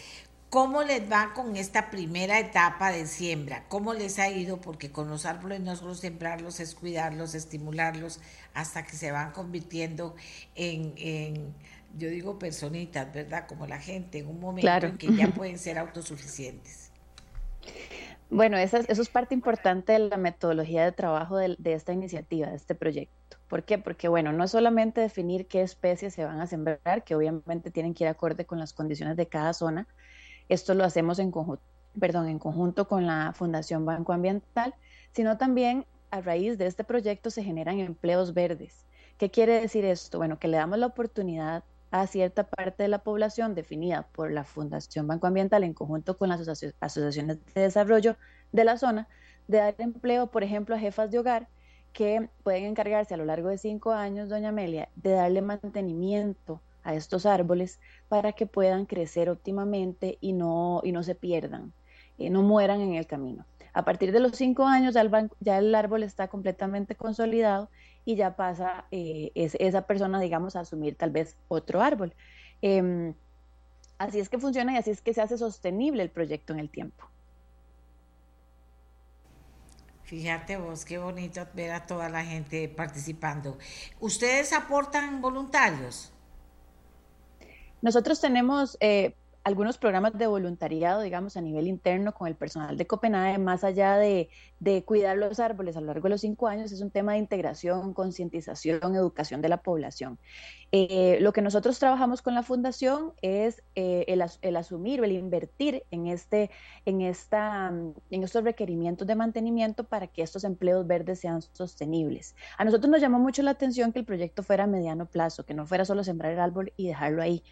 ¿Cómo les va con esta primera etapa de siembra? ¿Cómo les ha ido? Porque con los árboles no solo sembrarlos, es cuidarlos, estimularlos, hasta que se van convirtiendo en, yo digo personitas, ¿verdad? Como la gente, en un momento en que ya pueden ser autosuficientes. Bueno, eso es, parte importante de la metodología de trabajo de, esta iniciativa, de este proyecto. ¿Por qué? Porque, bueno, no es solamente definir qué especies se van a sembrar, que obviamente tienen que ir acorde con las condiciones de cada zona. Esto lo hacemos en conjunto, perdón, en conjunto con la Fundación Banco Ambiental, sino también a raíz de este proyecto se generan empleos verdes. ¿Qué quiere decir esto? Bueno, que le damos la oportunidad a cierta parte de la población definida por la Fundación Banco Ambiental en conjunto con las asociaciones de desarrollo de la zona, de dar empleo, por ejemplo, a jefas de hogar que pueden encargarse a lo largo de cinco años, doña Amelia, de darle mantenimiento a estos árboles para que puedan crecer óptimamente y no, y no se pierdan, eh, no mueran en el camino. A partir de los cinco años ya el, ya el árbol está completamente consolidado y ya pasa eh, esa persona, digamos, a asumir tal vez otro árbol. Em, así es que funciona y así es que se hace sostenible el proyecto en el tiempo. Fíjate vos, qué bonito ver a toda la gente participando. ¿Ustedes aportan voluntarios? Nosotros tenemos eh, algunos programas de voluntariado, digamos, a nivel interno con el personal de Copenhague, más allá de, cuidar los árboles a lo largo de los cinco años, es un tema de integración, concientización, educación de la población. Eh, lo que nosotros trabajamos con la fundación es eh, el, asumir, el invertir en, este, en, esta, en estos requerimientos de mantenimiento para que estos empleos verdes sean sostenibles. A nosotros nos llamó mucho la atención que el proyecto fuera a mediano plazo, que no fuera solo sembrar el árbol y dejarlo ahí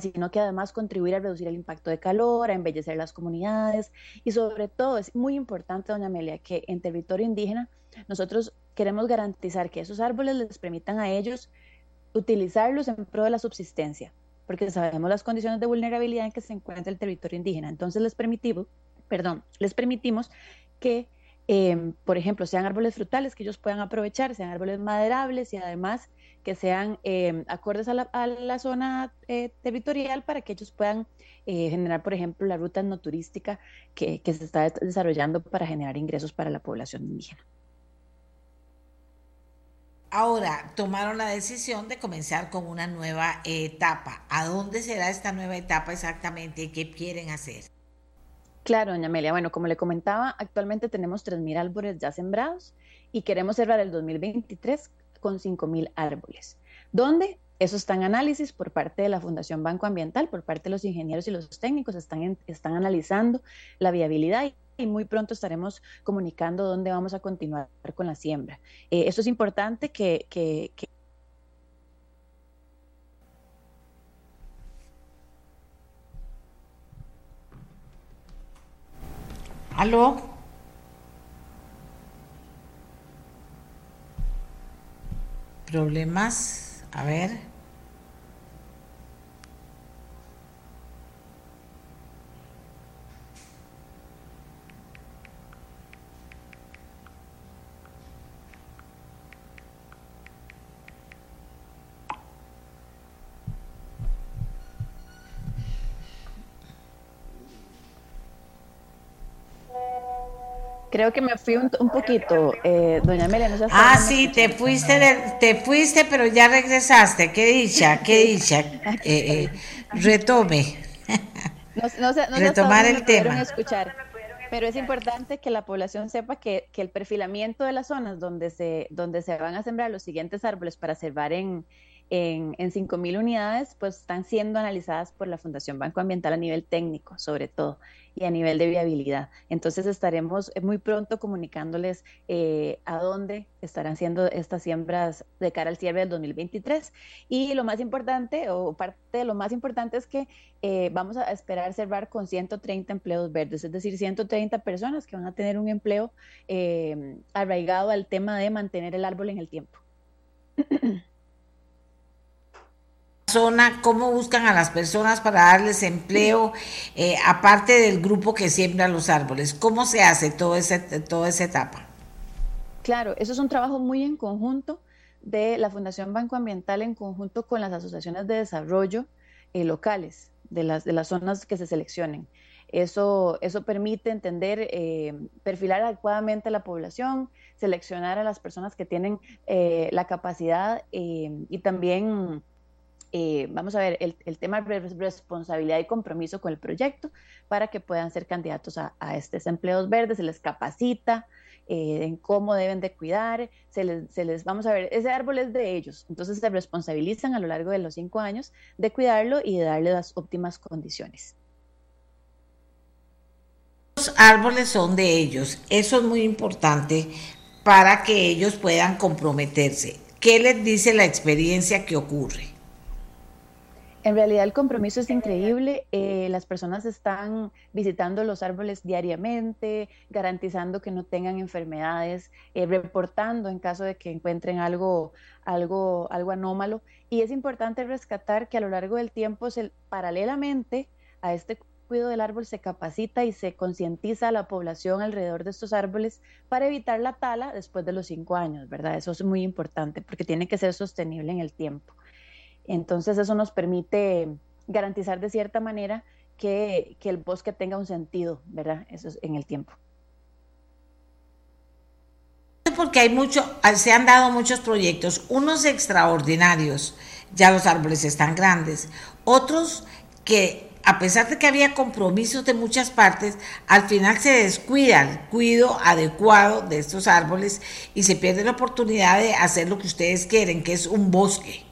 sino que además contribuir a reducir el impacto de calor, a embellecer las comunidades y sobre todo es muy importante, doña Amelia, que en territorio indígena nosotros queremos garantizar que esos árboles les permitan a ellos utilizarlos en pro de la subsistencia, porque sabemos las condiciones de vulnerabilidad en que se encuentra el territorio indígena. Entonces les permitimos, perdón, les permitimos que, em, por ejemplo, sean árboles frutales que ellos puedan aprovechar, sean árboles maderables y además que sean eh, acordes a la, zona eh, territorial para que ellos puedan eh, generar, por ejemplo, la ruta no turística que, que se está desarrollando para generar ingresos para la población indígena. Ahora tomaron la decisión de comenzar con una nueva etapa. ¿A dónde será esta nueva etapa exactamente? ¿Qué quieren hacer? Claro, doña Amelia. Bueno, como le comentaba, actualmente tenemos 3.000 árboles ya sembrados y queremos cerrar el 2023 con 5.000 árboles. ¿Dónde? Eso está en análisis por parte de la Fundación Banco Ambiental, por parte de los ingenieros y los técnicos, están, están analizando la viabilidad y muy pronto estaremos comunicando dónde vamos a continuar con la siembra. Eh, esto es importante que, que ¿Aló? ¿Problemas? A ver. Creo que me fui un, poquito, eh, doña Amelia. No ah, sí, te fuiste, te fuiste, pero ya regresaste. Qué dicha, qué dicha. Eh, eh, retome. No, Retomar el tema. Escuchar. Pero es importante que la población sepa que, que, el perfilamiento de las zonas donde se, donde se van a sembrar los siguientes árboles para cerrar en, en, en 5.000 unidades, pues están siendo analizadas por la Fundación Banco Ambiental a nivel técnico, sobre todo, y a nivel de viabilidad. Entonces estaremos muy pronto comunicándoles eh, a dónde estarán siendo estas siembras de cara al cierre del 2023. Y lo más importante, o parte de lo más importante, es que eh, vamos a esperar cerrar con 130 empleos verdes, es decir, 130 personas que van a tener un empleo eh, arraigado al tema de mantener el árbol en el tiempo. Cómo buscan a las personas para darles empleo, eh, aparte del grupo que siembra los árboles, cómo se hace todo ese, toda esa etapa. Claro, eso es un trabajo muy en conjunto de la Fundación Banco Ambiental en conjunto con las asociaciones de desarrollo eh, locales de las, de las zonas que se seleccionen. Eso, eso permite entender, eh, perfilar adecuadamente a la población, seleccionar a las personas que tienen la capacidad y también eh, vamos a ver, el, tema de responsabilidad y compromiso con el proyecto para que puedan ser candidatos a, estos empleos verdes, se les capacita eh, en cómo deben de cuidar, se les, se les, vamos a ver, ese árbol es de ellos, entonces se responsabilizan a lo largo de los cinco años de cuidarlo y de darle las óptimas condiciones. Los árboles son de ellos, eso es muy importante para que ellos puedan comprometerse. ¿Qué les dice la experiencia que ocurre? En realidad el compromiso es increíble. Eh, las personas están visitando los árboles diariamente, garantizando que no tengan enfermedades, eh, reportando en caso de que encuentren algo, algo, algo anómalo. Y es importante rescatar que a lo largo del tiempo, se, paralelamente a este cuidado del árbol, se capacita y se concientiza a la población alrededor de estos árboles para evitar la tala después de los cinco años, ¿verdad? Eso es muy importante porque tiene que ser sostenible en el tiempo. Entonces eso nos permite garantizar de cierta manera que, el bosque tenga un sentido, ¿verdad? Eso es en el tiempo. Porque hay mucho, se han dado muchos proyectos, unos extraordinarios, ya los árboles están grandes, otros que a pesar de que había compromisos de muchas partes, al final se descuida el cuido adecuado de estos árboles y se pierde la oportunidad de hacer lo que ustedes quieren, que es un bosque.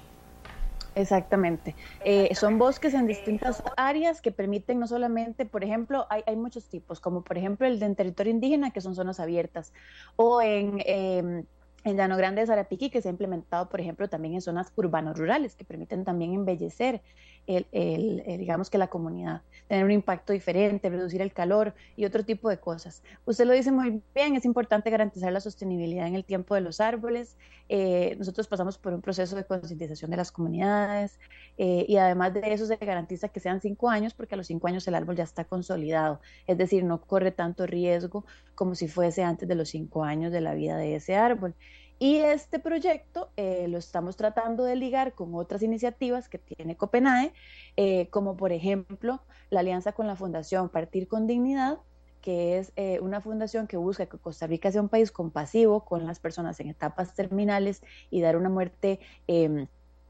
Exactamente. Eh, son bosques en distintas áreas que permiten no solamente, por ejemplo, hay, muchos tipos, como por ejemplo el de territorio indígena, que son zonas abiertas, o en, eh, en Llano Grande de Zarapiqui, que se ha implementado, por ejemplo, también en zonas urbanos rurales, que permiten también embellecer el, digamos que la comunidad, tener un impacto diferente, reducir el calor y otro tipo de cosas. Usted lo dice muy bien, es importante garantizar la sostenibilidad en el tiempo de los árboles. Eh, nosotros pasamos por un proceso de concientización de las comunidades eh, y además de eso se garantiza que sean cinco años porque a los cinco años el árbol ya está consolidado, es decir, no corre tanto riesgo como si fuese antes de los cinco años de la vida de ese árbol. Y este proyecto eh, lo estamos tratando de ligar con otras iniciativas que tiene Copenhague, eh, como por ejemplo la alianza con la Fundación Partir con Dignidad, que es eh, una fundación que busca que Costa Rica sea un país compasivo con las personas en etapas terminales y dar una muerte em,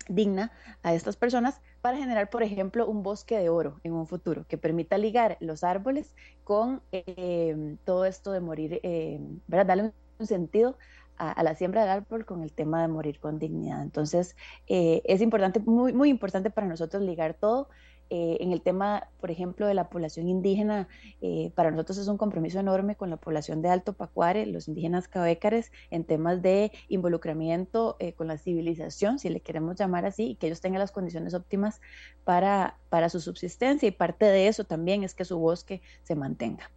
digna a estas personas para generar, por ejemplo, un bosque de oro en un futuro que permita ligar los árboles con em, todo esto de morir, em, ¿verdad? Darle un sentido a, la siembra del árbol con el tema de morir con dignidad. Entonces, eh, es importante, muy, muy importante para nosotros ligar todo Eh, en el tema, por ejemplo, de la población indígena, eh, para nosotros es un compromiso enorme con la población de Alto Pacuare, los indígenas cabécares, en temas de involucramiento eh, con la civilización, si le queremos llamar así, y que ellos tengan las condiciones óptimas para, para su subsistencia. Y parte de eso también es que su bosque se mantenga.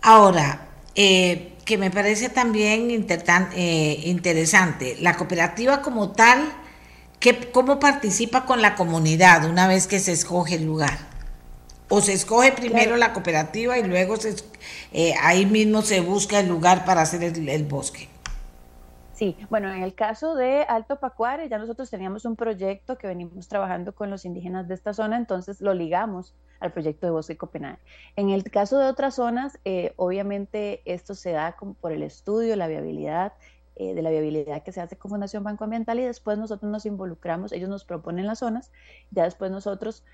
Ahora, que me parece también interesante, la cooperativa como tal ¿Cómo participa con la comunidad una vez que se escoge el lugar? ¿O se escoge primero la cooperativa y luego se, eh, ahí mismo se busca el lugar para hacer el, bosque? Sí, bueno, en el caso de Alto Pacuare, ya nosotros teníamos un proyecto que venimos trabajando con los indígenas de esta zona, entonces lo ligamos al proyecto de Bosque Copenhague. En el caso de otras zonas, eh, obviamente esto se da como por el estudio, la viabilidad eh, de la viabilidad que se hace con Fundación Banco Ambiental y después nosotros nos involucramos, ellos nos proponen las zonas, ya después nosotros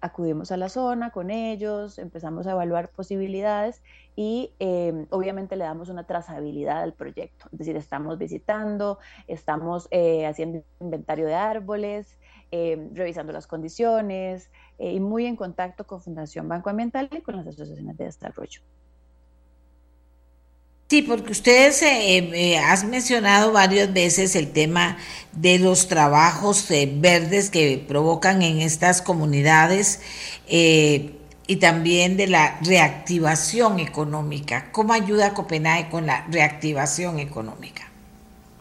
acudimos a la zona con ellos, empezamos a evaluar posibilidades y eh, obviamente le damos una trazabilidad al proyecto. Es decir, estamos visitando, estamos eh, haciendo inventario de árboles, revisando las condiciones y muy en contacto con Fundación Banco Ambiental y con las asociaciones de desarrollo. Sí, porque ustedes eh, eh, has mencionado varias veces el tema de los trabajos eh, verdes que provocan en estas comunidades y también de la reactivación económica. ¿Cómo ayuda Copenhague con la reactivación económica?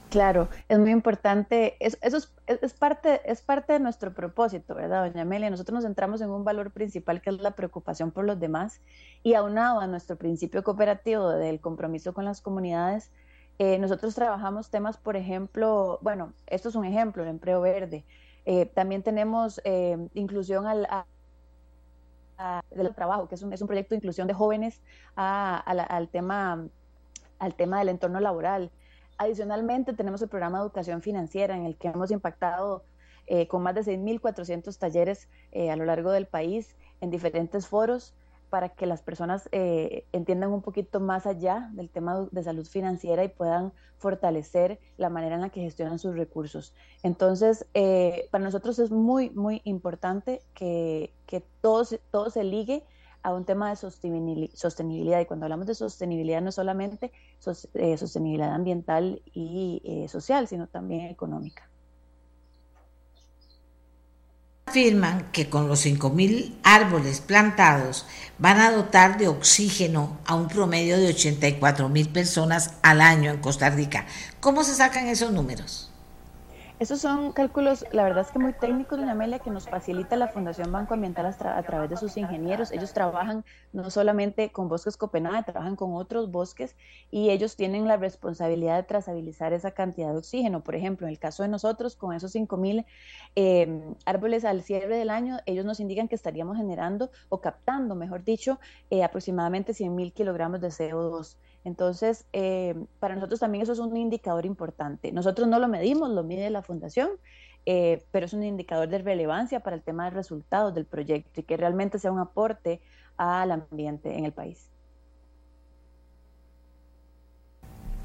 Claro, es muy importante. eso es, parte, es parte de nuestro propósito, ¿verdad, doña Amelia? Nosotros nos centramos en un valor principal que es la preocupación por los demás y aunado a nuestro principio cooperativo del compromiso con las comunidades, eh, nosotros trabajamos temas, por ejemplo, bueno, esto es un ejemplo, el empleo verde. Eh, también tenemos eh, inclusión al, del trabajo, que es un, es un, proyecto de inclusión de jóvenes al, tema, al tema del entorno laboral. Adicionalmente, tenemos el programa de educación financiera en el que hemos impactado eh, con más de 6.400 talleres eh, a lo largo del país en diferentes foros para que las personas eh, entiendan un poquito más allá del tema de salud financiera y puedan fortalecer la manera en la que gestionan sus recursos. Entonces, para nosotros es muy, muy importante que, que todo, todo se ligue a un tema de sostenibilidad. Y cuando hablamos de sostenibilidad no solamente eh, sostenibilidad ambiental y eh, social, sino también económica. Afirman que con los 5.000 árboles plantados van a dotar de oxígeno a un promedio de 84.000 personas al año en Costa Rica. ¿Cómo se sacan esos números? Esos son cálculos, la verdad es que muy técnicos, doña Amelia, que nos facilita la Fundación Banco Ambiental a, través de sus ingenieros. Ellos trabajan no solamente con Bosques Copenhague, trabajan con otros bosques y ellos tienen la responsabilidad de trazabilizar esa cantidad de oxígeno. Por ejemplo, en el caso de nosotros, con esos 5.000 eh, árboles al cierre del año, ellos nos indican que estaríamos generando o captando, mejor dicho, eh, aproximadamente 100.000 kilogramos de CO2. Entonces, eh, para nosotros también eso es un indicador importante. Nosotros no lo medimos, lo mide la fundación, eh, pero es un indicador de relevancia para el tema de resultados del proyecto y que realmente sea un aporte al ambiente en el país.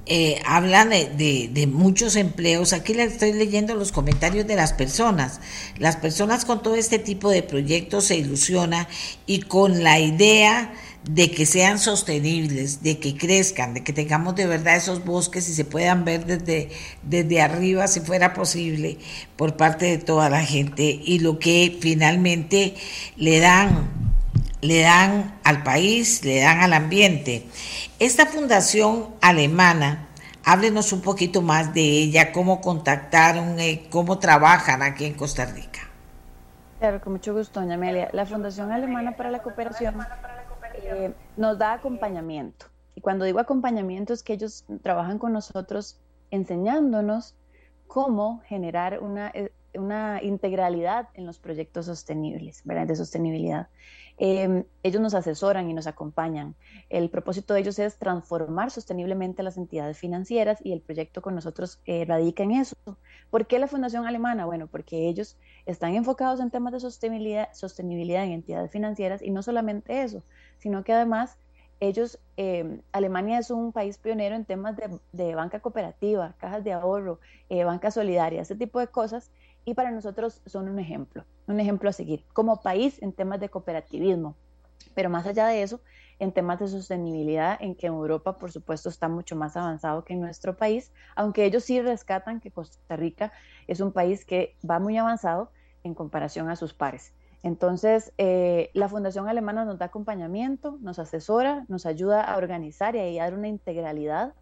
Eh, hablan de, de, muchos empleos. Aquí le estoy leyendo los comentarios de las personas. Las personas con todo este tipo de proyectos se ilusiona y con la idea de que sean sostenibles, de que crezcan, de que tengamos de verdad esos bosques y se puedan ver desde, desde arriba, si fuera posible, por parte de toda la gente, y lo que finalmente le dan, le dan al país, le dan al ambiente. Esta fundación alemana, háblenos un poquito más de ella, cómo contactaron, eh, cómo trabajan aquí en Costa Rica. Claro, con mucho gusto, doña Amelia. La Fundación Alemana para la Cooperación eh, nos da acompañamiento. Y cuando digo acompañamiento es que ellos trabajan con nosotros enseñándonos cómo generar una, eh, una integralidad en los proyectos sostenibles, ¿verdad? de sostenibilidad. Em, ellos nos asesoran y nos acompañan. El propósito de ellos es transformar sosteniblemente las entidades financieras y el proyecto con nosotros eh, radica en eso. ¿Por qué la Fundación Alemana? Bueno, porque ellos están enfocados en temas de sostenibilidad, sostenibilidad en entidades financieras y no solamente eso, sino que además ellos, em, Alemania es un país pionero en temas de, banca cooperativa, cajas de ahorro, eh, banca solidaria, ese tipo de cosas, y para nosotros son un ejemplo, un ejemplo a seguir como país en temas de cooperativismo. Pero más allá de eso, en temas de sostenibilidad, en que Europa, por supuesto, está mucho más avanzado que nuestro país, aunque ellos sí rescatan que Costa Rica es un país que va muy avanzado en comparación a sus pares. Entonces, eh, la Fundación Alemana nos da acompañamiento, nos asesora, nos ayuda a organizar y a dar una integralidad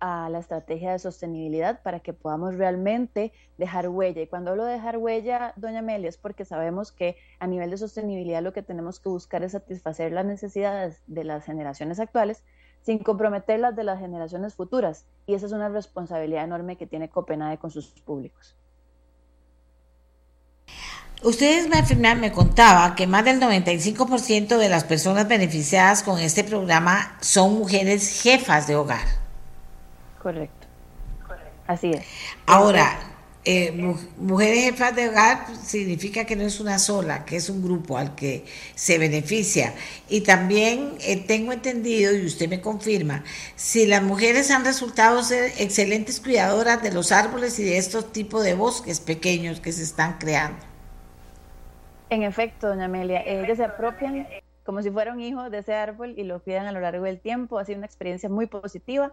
a la estrategia de sostenibilidad para que podamos realmente dejar huella. Y cuando hablo de dejar huella, doña Amelia, es porque sabemos que a nivel de sostenibilidad lo que tenemos que buscar es satisfacer las necesidades de las generaciones actuales sin comprometer las de las generaciones futuras. Y esa es una responsabilidad enorme que tiene Copenhague con sus públicos. Ustedes me, me contaba que más del 95% de las personas beneficiadas con este programa son mujeres jefas de hogar. Correcto. Así es. Ahora, eh, mujeres jefas de hogar significa que no es una sola, que es un grupo al que se beneficia. Y también eh, tengo entendido, y usted me confirma, si las mujeres han resultado ser excelentes cuidadoras de los árboles y de estos tipos de bosques pequeños que se están creando. En efecto, doña Amelia, ellos se apropian como si fuera un hijo de ese árbol y lo cuidan a lo largo del tiempo. Ha sido una experiencia muy positiva.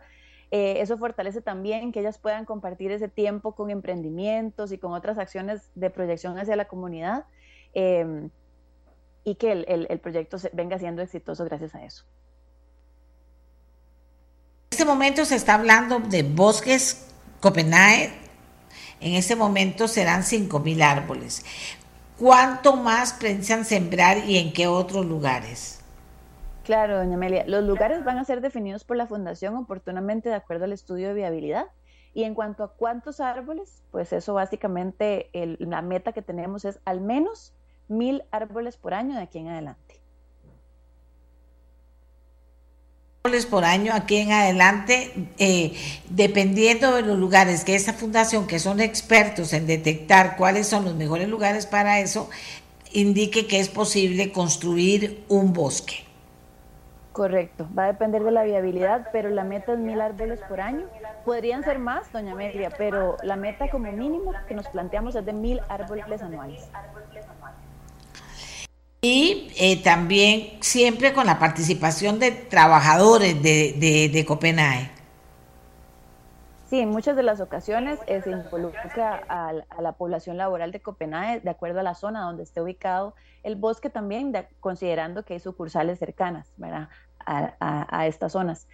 Eh, eso fortalece también que ellas puedan compartir ese tiempo con emprendimientos y con otras acciones de proyección hacia la comunidad em, y que el, proyecto venga siendo exitoso gracias a eso. En este momento se está hablando de bosques Copenhague. En este momento serán 5.000 árboles. ¿Cuánto más piensan sembrar y en qué otros lugares? Claro, doña Amelia. Los lugares van a ser definidos por la Fundación oportunamente de acuerdo al estudio de viabilidad. Y en cuanto a cuántos árboles, pues eso básicamente la meta que tenemos es al menos mil árboles por año de aquí en adelante. Árboles por año aquí en adelante, eh, dependiendo de los lugares que esta fundación, que son expertos en detectar cuáles son los mejores lugares para eso, indique que es posible construir un bosque. Correcto, va a depender de la viabilidad, pero la meta es mil árboles por año. Podrían ser más, doña Amelia, pero la meta como mínimo que nos planteamos es de mil árboles anuales. Y eh, también siempre con la participación de trabajadores de, de, Copenhague. Sí, en muchas de las ocasiones eh, se involucra a, la población laboral de Copenhague de acuerdo a la zona donde esté ubicado el bosque también, considerando que hay sucursales cercanas, ¿verdad? a, estas zonas.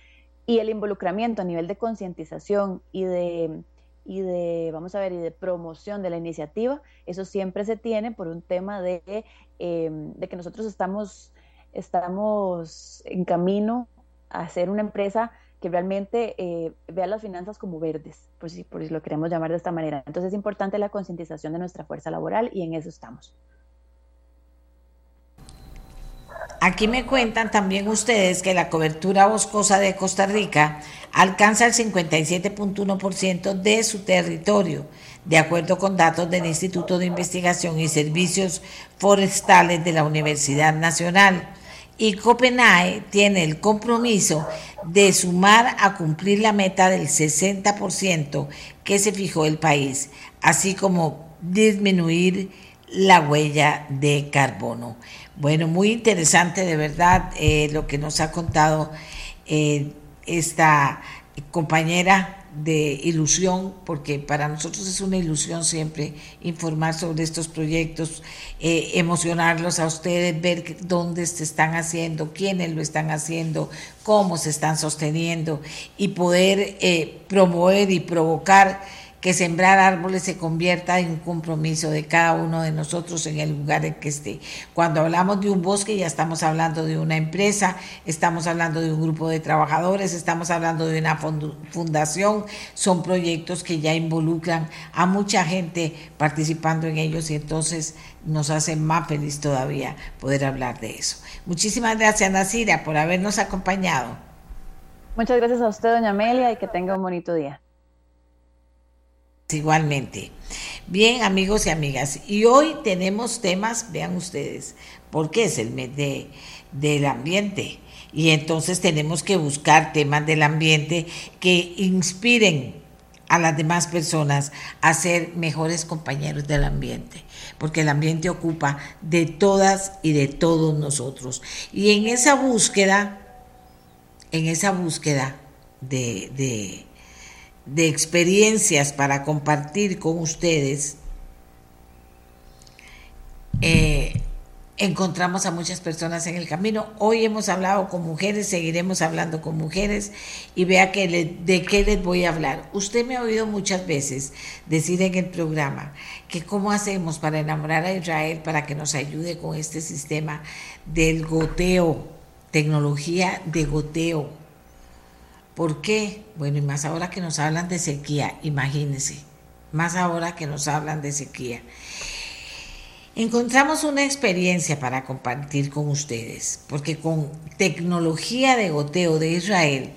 Y el involucramiento a nivel de concientización y de, y de, vamos a ver, y de promoción de la iniciativa, eso siempre se tiene por un tema de, em, de que nosotros estamos, estamos en camino a ser una empresa que realmente eh, vea las finanzas como verdes, por si, por si lo queremos llamar de esta manera. Entonces es importante la concientización de nuestra fuerza laboral y en eso estamos. Aquí me cuentan también ustedes que la cobertura boscosa de Costa Rica alcanza el 57.1% de su territorio, de acuerdo con datos del Instituto de Investigación y Servicios Forestales de la Universidad Nacional. Y Copenhague tiene el compromiso de sumar a cumplir la meta del 60% que se fijó el país, así como disminuir la huella de carbono. Bueno, muy interesante de verdad eh, lo que nos ha contado eh, esta compañera de ilusión, porque para nosotros es una ilusión siempre informar sobre estos proyectos, eh, emocionarlos a ustedes, ver dónde se están haciendo, quiénes lo están haciendo, cómo se están sosteniendo y poder promover y provocar que sembrar árboles se convierta en un compromiso de cada uno de nosotros en el lugar en que esté. Cuando hablamos de un bosque ya estamos hablando de una empresa, estamos hablando de un grupo de trabajadores, estamos hablando de una fundación, son proyectos que ya involucran a mucha gente participando en ellos y entonces nos hace más feliz todavía poder hablar de eso. Muchísimas gracias, Nasira, por habernos acompañado. Muchas gracias a usted, doña Amelia, y que tenga un bonito día. Igualmente. Bien, amigos y amigas, y hoy tenemos temas, vean ustedes, porque es el mes de, del ambiente. Y entonces tenemos que buscar temas del ambiente que inspiren a las demás personas a ser mejores compañeros del ambiente, porque el ambiente ocupa de todas y de todos nosotros. Y en esa búsqueda, en esa búsqueda de, de, experiencias para compartir con ustedes, eh, encontramos a muchas personas en el camino. Hoy hemos hablado con mujeres, seguiremos hablando con mujeres y vea que de qué les voy a hablar. Usted me ha oído muchas veces decir en el programa que cómo hacemos para enamorar a Israel para que nos ayude con este sistema del goteo, tecnología de goteo. ¿Por qué? Bueno, y más ahora que nos hablan de sequía, imagínense, más ahora que nos hablan de sequía. Encontramos una experiencia para compartir con ustedes, porque con tecnología de goteo de Israel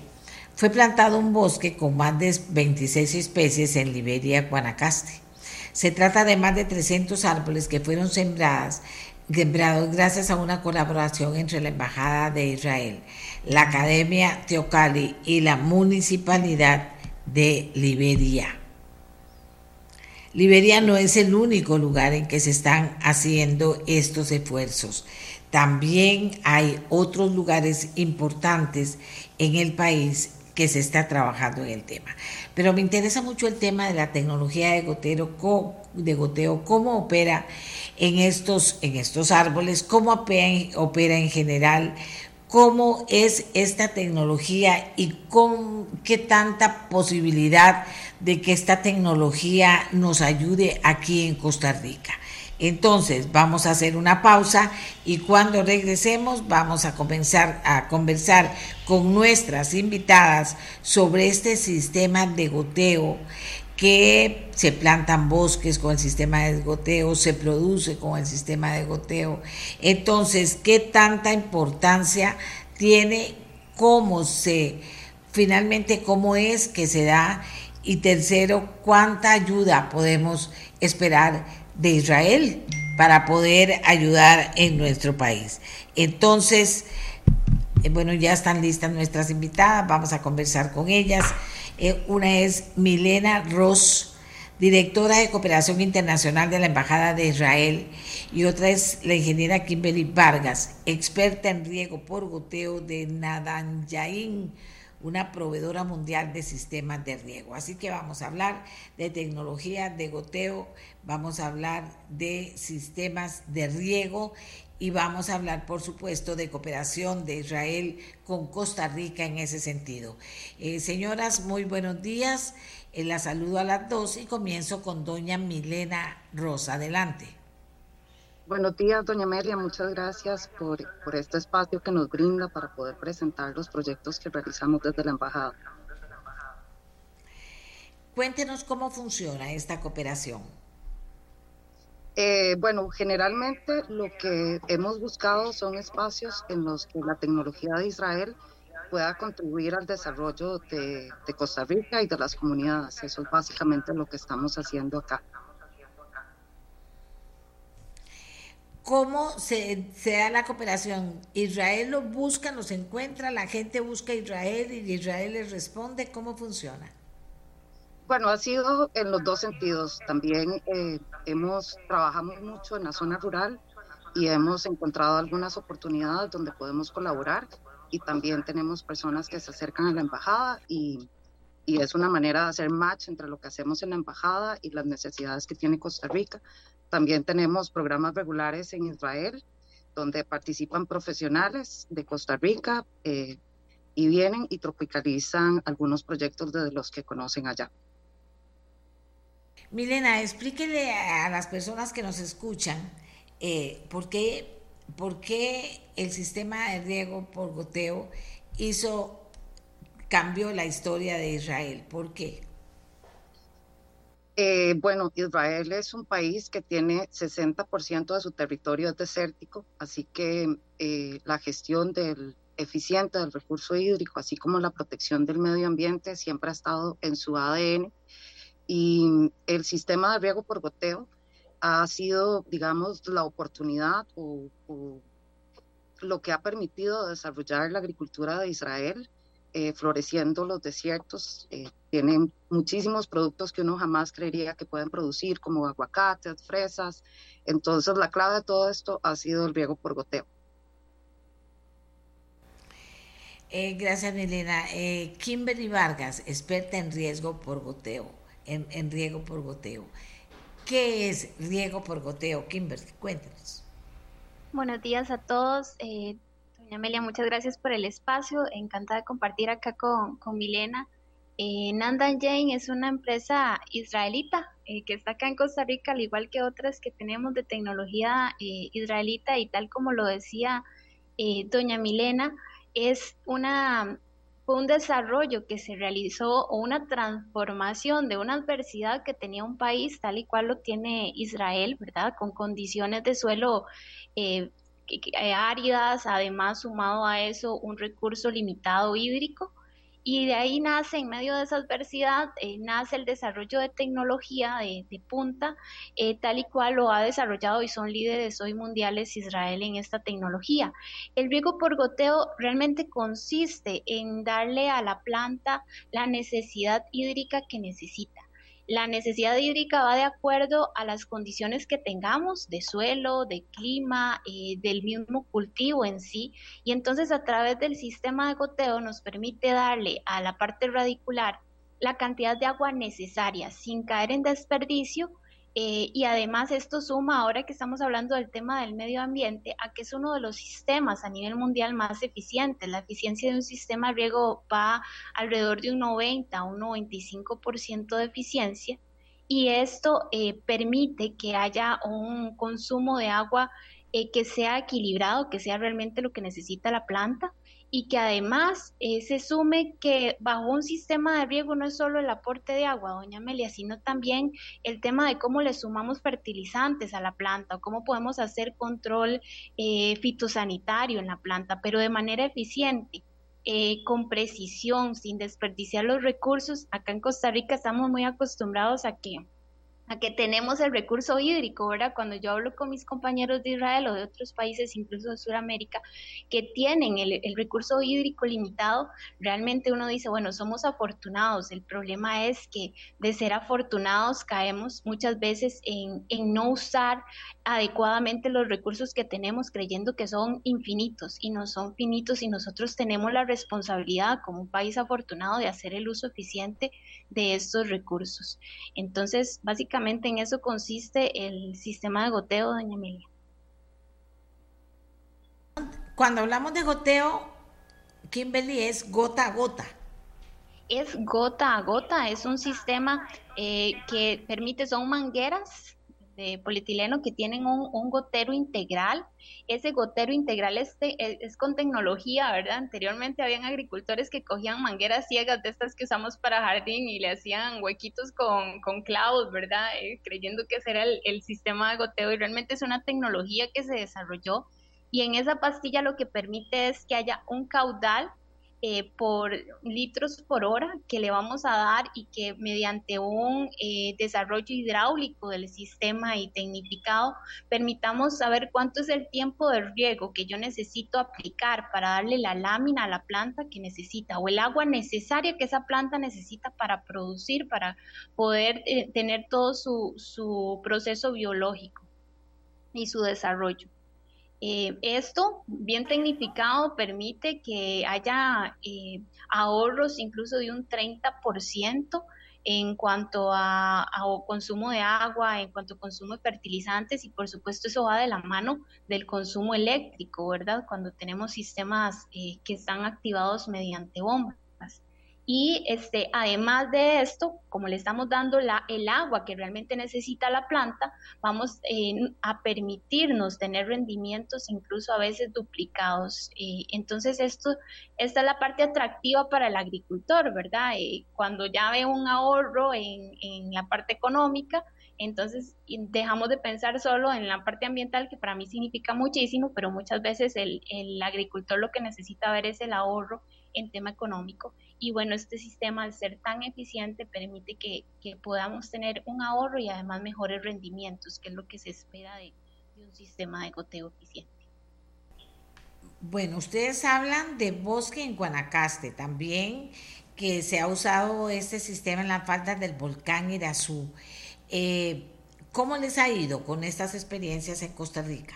fue plantado un bosque con más de 26 especies en Liberia, Guanacaste. Se trata de más de 300 árboles que fueron sembradas, gracias a una colaboración entre la Embajada de Israel, la Academia Teocali y la Municipalidad de Liberia. Liberia no es el único lugar en que se están haciendo estos esfuerzos. También hay otros lugares importantes en el país que se está trabajando en el tema. Pero me interesa mucho el tema de la tecnología de, gotero, de goteo, cómo opera en estos, en estos árboles, cómo opera en general, cómo es esta tecnología y con qué tanta posibilidad de que esta tecnología nos ayude aquí en Costa Rica. Entonces, vamos a hacer una pausa y cuando regresemos vamos a comenzar a conversar con nuestras invitadas sobre este sistema de goteo que se plantan bosques con el sistema de goteo, se produce con el sistema de goteo. Entonces, ¿qué tanta importancia tiene cómo se finalmente cómo es que se da y tercero, ¿cuánta ayuda podemos esperar de Israel para poder ayudar en nuestro país? Entonces, eh, bueno, ya están listas nuestras invitadas, vamos a conversar con ellas. Eh, una es Milena Ross, directora de Cooperación Internacional de la Embajada de Israel, y otra es la ingeniera Kimberly Vargas, experta en riego por goteo de Nadanjain una proveedora mundial de sistemas de riego. Así que vamos a hablar de tecnología de goteo, vamos a hablar de sistemas de riego y vamos a hablar, por supuesto, de cooperación de Israel con Costa Rica en ese sentido. Eh, señoras, muy buenos días. Eh, la saludo a las dos y comienzo con doña Milena Rosa. Adelante. Buenos días, doña Amelia. Muchas gracias por, por, este espacio que nos brinda para poder presentar los proyectos que realizamos desde la Embajada. Cuéntenos cómo funciona esta cooperación. Eh, bueno, generalmente lo que hemos buscado son espacios en los que la tecnología de Israel pueda contribuir al desarrollo de, de Costa Rica y de las comunidades. Eso es básicamente lo que estamos haciendo acá. ¿Cómo se, da la cooperación? ¿Israel lo busca, los encuentra, la gente busca a Israel y Israel les responde? ¿Cómo funciona? Bueno, ha sido en los dos sentidos. También eh, hemos trabajamos mucho en la zona rural y hemos encontrado algunas oportunidades donde podemos colaborar y también tenemos personas que se acercan a la embajada y, y es una manera de hacer match entre lo que hacemos en la embajada y las necesidades que tiene Costa Rica también tenemos programas regulares en Israel, donde participan profesionales de Costa Rica eh, y vienen y tropicalizan algunos proyectos de los que conocen allá. Milena, explíquele a las personas que nos escuchan eh, por, qué, por qué el sistema de riego por goteo hizo, cambió la historia de Israel. ¿Por qué? Eh, bueno, Israel es un país que tiene 60% de su territorio desértico, así que eh, la gestión del eficiente del recurso hídrico, así como la protección del medio ambiente, siempre ha estado en su ADN. Y el sistema de riego por goteo ha sido, digamos, la oportunidad o, o lo que ha permitido desarrollar la agricultura de Israel eh, floreciendo los desiertos. Eh, tienen muchísimos productos que uno jamás creería que pueden producir, como aguacates, fresas. Entonces, la clave de todo esto ha sido el riego por goteo. Eh, gracias, Milena. Kimberly Vargas, experta en riesgo por goteo, en, en, riego por goteo. ¿Qué es riego por goteo, Kimberly? Cuéntanos. Buenos días a todos. Amelia, muchas gracias por el espacio. Encantada de compartir acá con, con Milena. Eh, Nandan Jane es una empresa israelita eh, que está acá en Costa Rica, al igual que otras que tenemos de tecnología eh, israelita y tal como lo decía doña Milena, es una fue un desarrollo que se realizó o una transformación de una adversidad que tenía un país tal y cual lo tiene Israel, ¿verdad? Con condiciones de suelo eh, áridas, además sumado a eso un recurso limitado hídrico. Y de ahí nace, en medio de esa adversidad, eh, nace el desarrollo de tecnología de, punta, eh, tal y cual lo ha desarrollado y son líderes hoy mundiales Israel en esta tecnología. El riego por goteo realmente consiste en darle a la planta la necesidad hídrica que necesita. La necesidad hídrica va de acuerdo a las condiciones que tengamos de suelo, de clima, eh, del mismo cultivo en sí. Y entonces a través del sistema de goteo nos permite darle a la parte radicular la cantidad de agua necesaria sin caer en desperdicio eh, y además esto suma, ahora que estamos hablando del tema del medio ambiente, a que es uno de los sistemas a nivel mundial más eficientes. La eficiencia de un sistema de riego va alrededor de un 90 a un 95% de eficiencia y esto eh, permite que haya un consumo de agua eh, que sea equilibrado, que sea realmente lo que necesita la planta y que además eh, se sume que bajo un sistema de riego no es solo el aporte de agua, doña Amelia, sino también el tema de cómo le sumamos fertilizantes a la planta o cómo podemos hacer control eh, fitosanitario en la planta, pero de manera eficiente. Eh, con precisión, sin desperdiciar los recursos. Acá en Costa Rica estamos muy acostumbrados a que a que tenemos el recurso hídrico, ¿verdad? Cuando yo hablo con mis compañeros de Israel o de otros países, incluso de Sudamérica, que tienen el, recurso hídrico limitado, realmente uno dice, bueno, somos afortunados. El problema es que de ser afortunados caemos muchas veces en, en no usar adecuadamente los recursos que tenemos creyendo que son infinitos y no son finitos y nosotros tenemos la responsabilidad como un país afortunado de hacer el uso eficiente de estos recursos. Entonces, básicamente en eso consiste el sistema de goteo, doña Amelia. Cuando hablamos de goteo, Kimberly es gota a gota. Es gota a gota, es un sistema eh, que permite, son mangueras de polietileno que tienen un, gotero integral. Ese gotero integral es, es, con tecnología, ¿verdad? Anteriormente habían agricultores que cogían mangueras ciegas de estas que usamos para jardín y le hacían huequitos con, con clavos, ¿verdad? Eh, creyendo que ese era el, el sistema de goteo y realmente es una tecnología que se desarrolló y en esa pastilla lo que permite es que haya un caudal eh, por litros por hora que le vamos a dar y que mediante un eh, desarrollo hidráulico del sistema y tecnificado permitamos saber cuánto es el tiempo de riego que yo necesito aplicar para darle la lámina a la planta que necesita o el agua necesaria que esa planta necesita para producir, para poder eh, tener todo su, su proceso biológico y su desarrollo. Eh, esto, bien tecnificado, permite que haya eh, ahorros incluso de un 30% en cuanto a, consumo de agua, en cuanto a consumo de fertilizantes y por supuesto eso va de la mano del consumo eléctrico, ¿verdad? Cuando tenemos sistemas eh, que están activados mediante bombas. Y este, además de esto, como le estamos dando la, el agua que realmente necesita la planta, vamos eh, a permitirnos tener rendimientos incluso a veces duplicados. Eh, entonces, esto, esta es la parte atractiva para el agricultor, ¿verdad? Eh, cuando ya ve un ahorro en, en la parte económica, entonces dejamos de pensar solo en la parte ambiental, que para mí significa muchísimo, pero muchas veces el, el agricultor lo que necesita ver es el ahorro en tema económico. Y bueno, este sistema al ser tan eficiente permite que, podamos tener un ahorro y además mejores rendimientos, que es lo que se espera de, un sistema de goteo eficiente. Bueno, ustedes hablan de bosque en Guanacaste también, que se ha usado este sistema en las faldas del volcán Irazú. Eh, ¿Cómo les ha ido con estas experiencias en Costa Rica?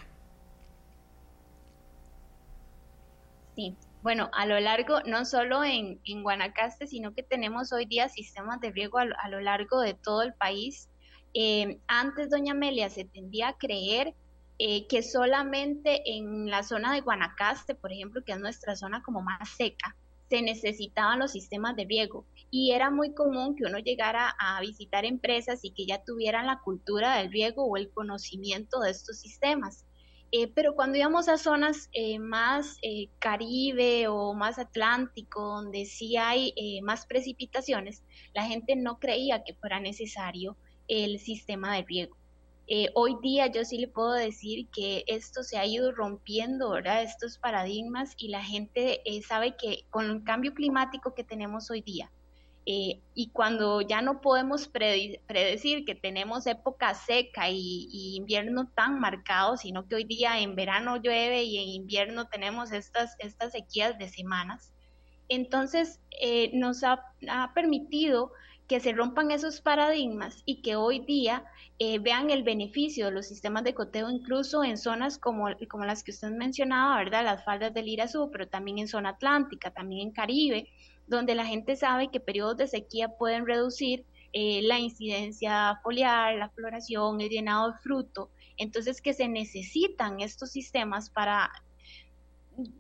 Sí, bueno, a lo largo, no solo en, Guanacaste, sino que tenemos hoy día sistemas de riego a, lo largo de todo el país. Eh, antes, doña Amelia, se tendía a creer eh, que solamente en la zona de Guanacaste, por ejemplo, que es nuestra zona como más seca, se necesitaban los sistemas de riego y era muy común que uno llegara a visitar empresas y que ya tuvieran la cultura del riego o el conocimiento de estos sistemas. Eh, pero cuando íbamos a zonas eh, más eh, Caribe o más Atlántico, donde sí hay más precipitaciones, la gente no creía que fuera necesario el sistema de riego. hoy día yo sí le puedo decir que esto se ha ido rompiendo, ¿verdad? Estos paradigmas y la gente sabe que con el cambio climático que tenemos hoy día, eh, y cuando ya no podemos predecir que tenemos época seca y, invierno tan marcado, sino que hoy día en verano llueve y en invierno tenemos estas, estas sequías de semanas, entonces eh, nos ha, permitido que se rompan esos paradigmas y que hoy día eh, vean el beneficio de los sistemas de coteo incluso en zonas como, como las que usted mencionaba, ¿verdad? Las faldas del Irazú, pero también en zona atlántica, también en Caribe, donde la gente sabe que periodos de sequía pueden reducir eh, la incidencia foliar, la floración, el llenado de fruto. Entonces que se necesitan estos sistemas para,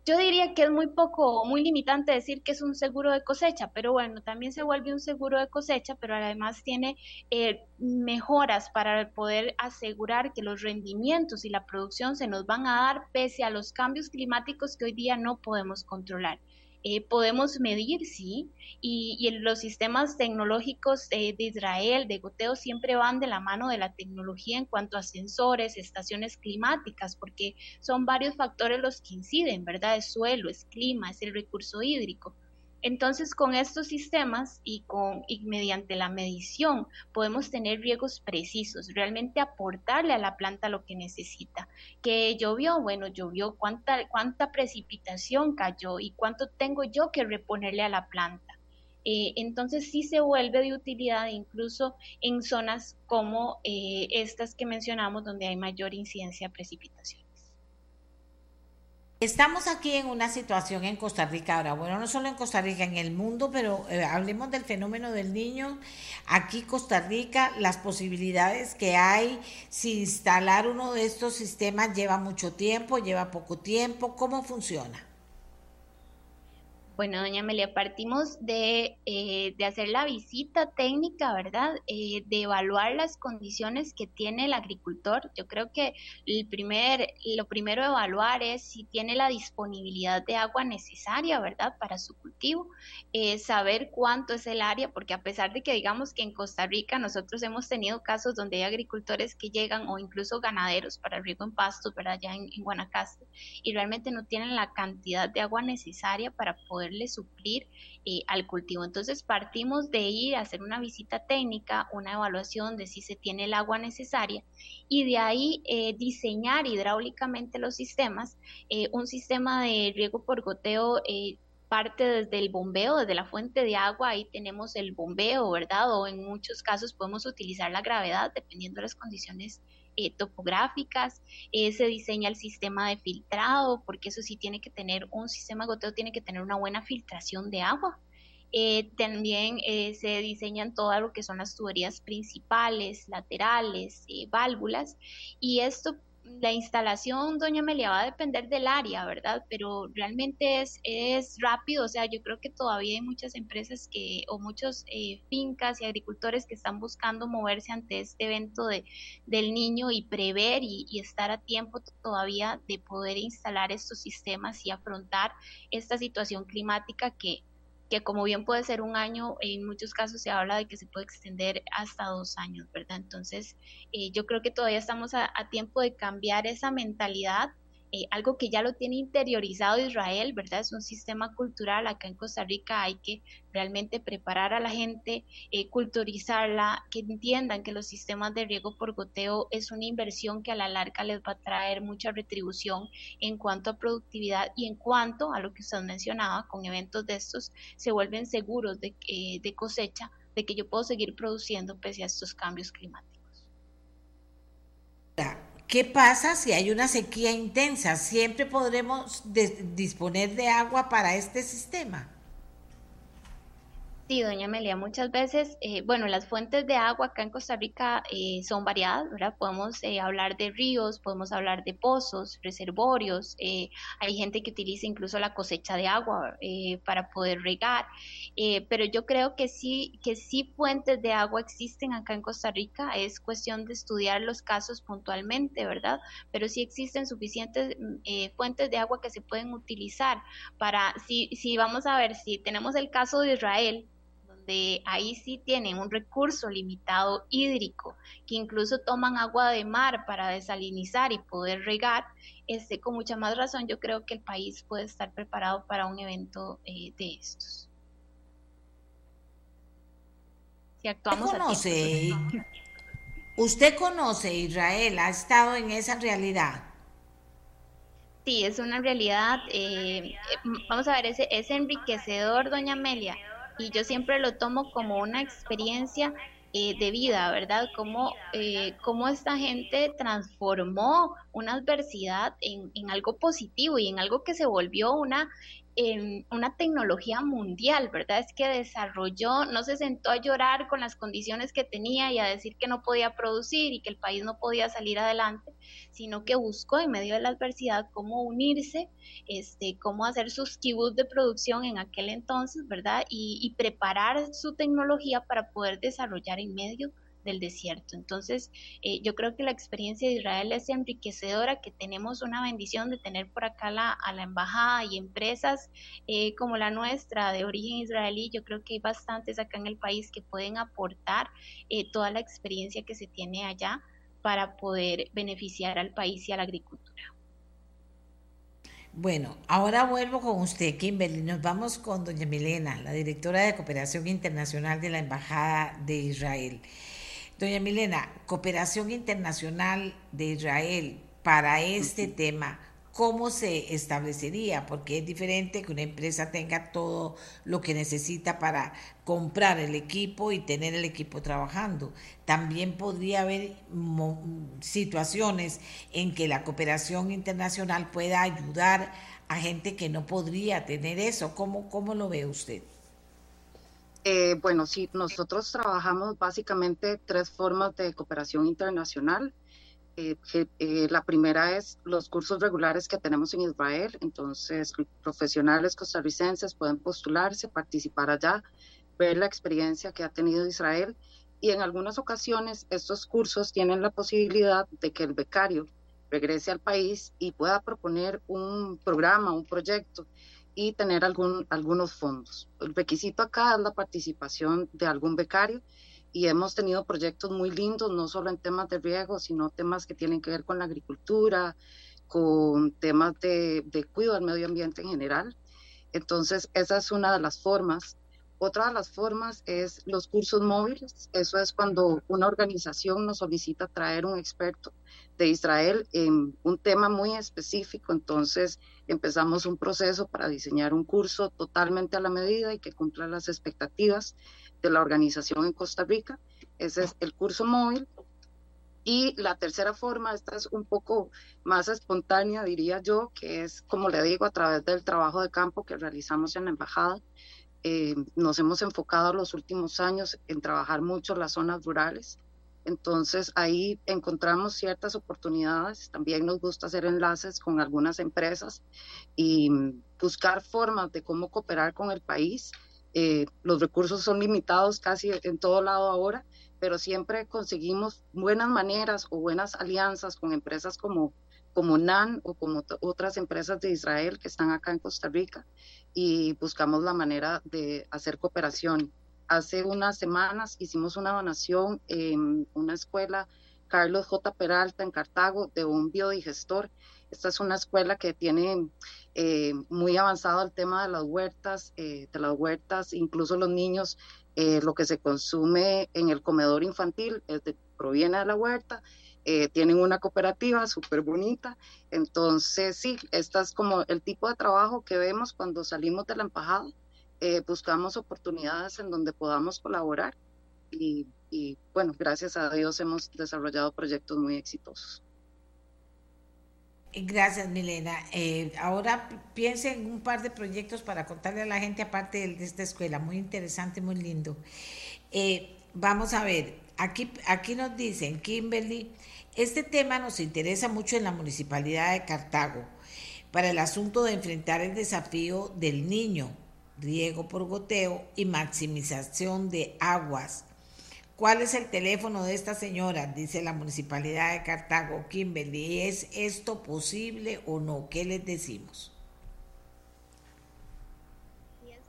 yo diría que es muy poco, muy limitante decir que es un seguro de cosecha, pero bueno, también se vuelve un seguro de cosecha, pero además tiene eh, mejoras para poder asegurar que los rendimientos y la producción se nos van a dar pese a los cambios climáticos que hoy día no podemos controlar. Eh, podemos medir, sí, y, los sistemas tecnológicos de Israel, de goteo, siempre van de la mano de la tecnología en cuanto a sensores, estaciones climáticas, porque son varios factores los que inciden, ¿verdad? Es suelo, es clima, es el recurso hídrico. Entonces, con estos sistemas y, con, y mediante la medición podemos tener riegos precisos, realmente aportarle a la planta lo que necesita. ¿Qué llovió? Bueno, llovió cuánta, cuánta precipitación cayó y cuánto tengo yo que reponerle a la planta. Eh, entonces sí se vuelve de utilidad incluso en zonas como eh, estas que mencionamos donde hay mayor incidencia de precipitación. Estamos aquí en una situación en Costa Rica ahora, bueno, no solo en Costa Rica, en el mundo, pero eh, hablemos del fenómeno del niño. Aquí Costa Rica, las posibilidades que hay, si instalar uno de estos sistemas lleva mucho tiempo, lleva poco tiempo, ¿cómo funciona? Bueno, doña Amelia, partimos de, eh, de hacer la visita técnica, ¿verdad? Eh, de evaluar las condiciones que tiene el agricultor. Yo creo que el primer, lo primero a evaluar es si tiene la disponibilidad de agua necesaria, ¿verdad? Para su cultivo. Eh, saber cuánto es el área, porque a pesar de que digamos que en Costa Rica nosotros hemos tenido casos donde hay agricultores que llegan o incluso ganaderos para el riego en pastos, ¿verdad? En, en Guanacaste, y realmente no tienen la cantidad de agua necesaria para poder suplir eh, al cultivo. Entonces partimos de ir a hacer una visita técnica, una evaluación de si se tiene el agua necesaria y de ahí eh, diseñar hidráulicamente los sistemas. Eh, un sistema de riego por goteo parte desde el bombeo, desde la fuente de agua, ahí tenemos el bombeo, ¿verdad? O en muchos casos podemos utilizar la gravedad dependiendo de las condiciones eh, topográficas, eh, se diseña el sistema de filtrado, porque eso sí tiene que tener, un sistema de goteo tiene que tener una buena filtración de agua. Eh, también se diseñan todo lo que son las tuberías principales, laterales, válvulas, y esto la instalación, doña Amelia, va a depender del área, ¿verdad? Pero realmente es, es rápido, o sea, yo creo que todavía hay muchas empresas que, o muchos eh, fincas y agricultores que están buscando moverse ante este evento de, del niño y prever y, y estar a tiempo todavía de poder instalar estos sistemas y afrontar esta situación climática que, que como bien puede ser un año, en muchos casos se habla de que se puede extender hasta dos años, ¿verdad? Entonces, eh, yo creo que todavía estamos a, tiempo de cambiar esa mentalidad eh, algo que ya lo tiene interiorizado Israel, ¿verdad? Es un sistema cultural. Acá en Costa Rica hay que realmente preparar a la gente, eh, culturizarla, que entiendan que los sistemas de riego por goteo es una inversión que a la larga les va a traer mucha retribución en cuanto a productividad y en cuanto a lo que usted mencionaba, con eventos de estos se vuelven seguros de, eh, de cosecha, de que yo puedo seguir produciendo pese a estos cambios climáticos. ¿Qué pasa si hay una sequía intensa? ¿Siempre podremos disponer de agua para este sistema? Sí, doña Amelia, muchas veces, eh, bueno, las fuentes de agua acá en Costa Rica eh, son variadas, ¿verdad? Podemos eh, hablar de ríos, podemos hablar de pozos, reservorios, hay gente que utiliza incluso la cosecha de agua para poder regar, pero yo creo que sí, que sí fuentes de agua existen acá en Costa Rica, es cuestión de estudiar los casos puntualmente, ¿verdad? Pero sí existen suficientes mm, fuentes de agua que se pueden utilizar para, si, si vamos a ver, si tenemos el caso de Israel, ahí sí tienen un recurso limitado hídrico, que incluso toman agua de mar para desalinizar y poder regar, este, con mucha más razón yo creo que el país puede estar preparado para un evento eh, de estos. Si actuamos conoce, ¿Usted conoce Israel? ¿Ha estado en esa realidad? Sí, es una realidad. Eh, vamos a ver, ese es enriquecedor, doña Amelia, y yo siempre lo tomo como una experiencia eh, de vida, ¿verdad? Cómo, eh, cómo esta gente transformó una adversidad en, en, algo positivo y en algo que se volvió una en una tecnología mundial, ¿verdad? Es que desarrolló, no se sentó a llorar con las condiciones que tenía y a decir que no podía producir y que el país no podía salir adelante, sino que buscó en medio de la adversidad cómo unirse, este, cómo hacer sus kibbutz de producción en aquel entonces, ¿verdad? Y preparar su tecnología para poder desarrollar en medio del desierto. Entonces, eh, yo creo que la experiencia de Israel es enriquecedora, que tenemos una bendición de tener por acá la, a la embajada y empresas eh, como la nuestra de origen israelí. Yo creo que hay bastantes acá en el país que pueden aportar eh, toda la experiencia que se tiene allá para poder beneficiar al país y a la agricultura. Bueno, ahora vuelvo con usted, Kimberly. Nos vamos con doña Milena, la directora de Cooperación Internacional de la Embajada de Israel. Doña Milena, cooperación internacional de Israel para este tema, ¿cómo se establecería? Porque es diferente que una empresa tenga todo lo que necesita para comprar el equipo y tener el equipo trabajando. También podría haber situaciones en que la cooperación internacional pueda ayudar a gente que no podría tener eso. ¿Cómo, cómo lo ve usted? Eh, bueno, sí, nosotros trabajamos básicamente tres formas de cooperación internacional. Eh, eh, la primera es los cursos regulares que tenemos en Israel, entonces profesionales costarricenses pueden postularse, participar allá, ver la experiencia que ha tenido Israel. Y en algunas ocasiones estos cursos tienen la posibilidad de que el becario regrese al país y pueda proponer un programa, un proyecto y tener algún, algunos fondos. El requisito acá es la participación de algún becario y hemos tenido proyectos muy lindos, no solo en temas de riego, sino temas que tienen que ver con la agricultura, con temas de, de cuidado del medio ambiente en general. Entonces, esa es una de las formas. Otra de las formas es los cursos móviles. Eso es cuando una organización nos solicita traer un experto de Israel en un tema muy específico. Entonces empezamos un proceso para diseñar un curso totalmente a la medida y que cumpla las expectativas de la organización en Costa Rica. Ese es el curso móvil. Y la tercera forma, esta es un poco más espontánea, diría yo, que es, como le digo, a través del trabajo de campo que realizamos en la embajada. Eh, nos hemos enfocado los últimos años en trabajar mucho las zonas rurales entonces ahí encontramos ciertas oportunidades. También nos gusta hacer enlaces con algunas empresas y buscar formas de cómo cooperar con el país. Eh, los recursos son limitados casi en todo lado ahora, pero siempre conseguimos buenas maneras o buenas alianzas con empresas como, como NAN o como otras empresas de Israel que están acá en Costa Rica y buscamos la manera de hacer cooperación. Hace unas semanas hicimos una donación en una escuela Carlos J. Peralta en Cartago de un biodigestor. Esta es una escuela que tiene eh, muy avanzado el tema de las huertas, de las huertas, incluso los niños, lo que se consume en el comedor infantil proviene de la huerta eh, tienen una cooperativa súper bonita. Entonces, sí, este es como el tipo de trabajo que vemos cuando salimos de la embajada. Eh, buscamos oportunidades en donde podamos colaborar y, y, bueno, gracias a Dios hemos desarrollado proyectos muy exitosos. Gracias, Milena. Eh, ahora piense en un par de proyectos para contarle a la gente aparte de esta escuela. Muy interesante, muy lindo. vamos a ver, aquí, nos dicen, Kimberly, este tema nos interesa mucho en la Municipalidad de Cartago para el asunto de enfrentar el desafío del niño, riego por goteo y maximización de aguas. ¿Cuál es el teléfono de esta señora? Dice la Municipalidad de Cartago, Kimberly. ¿Es esto posible o no? ¿Qué les decimos?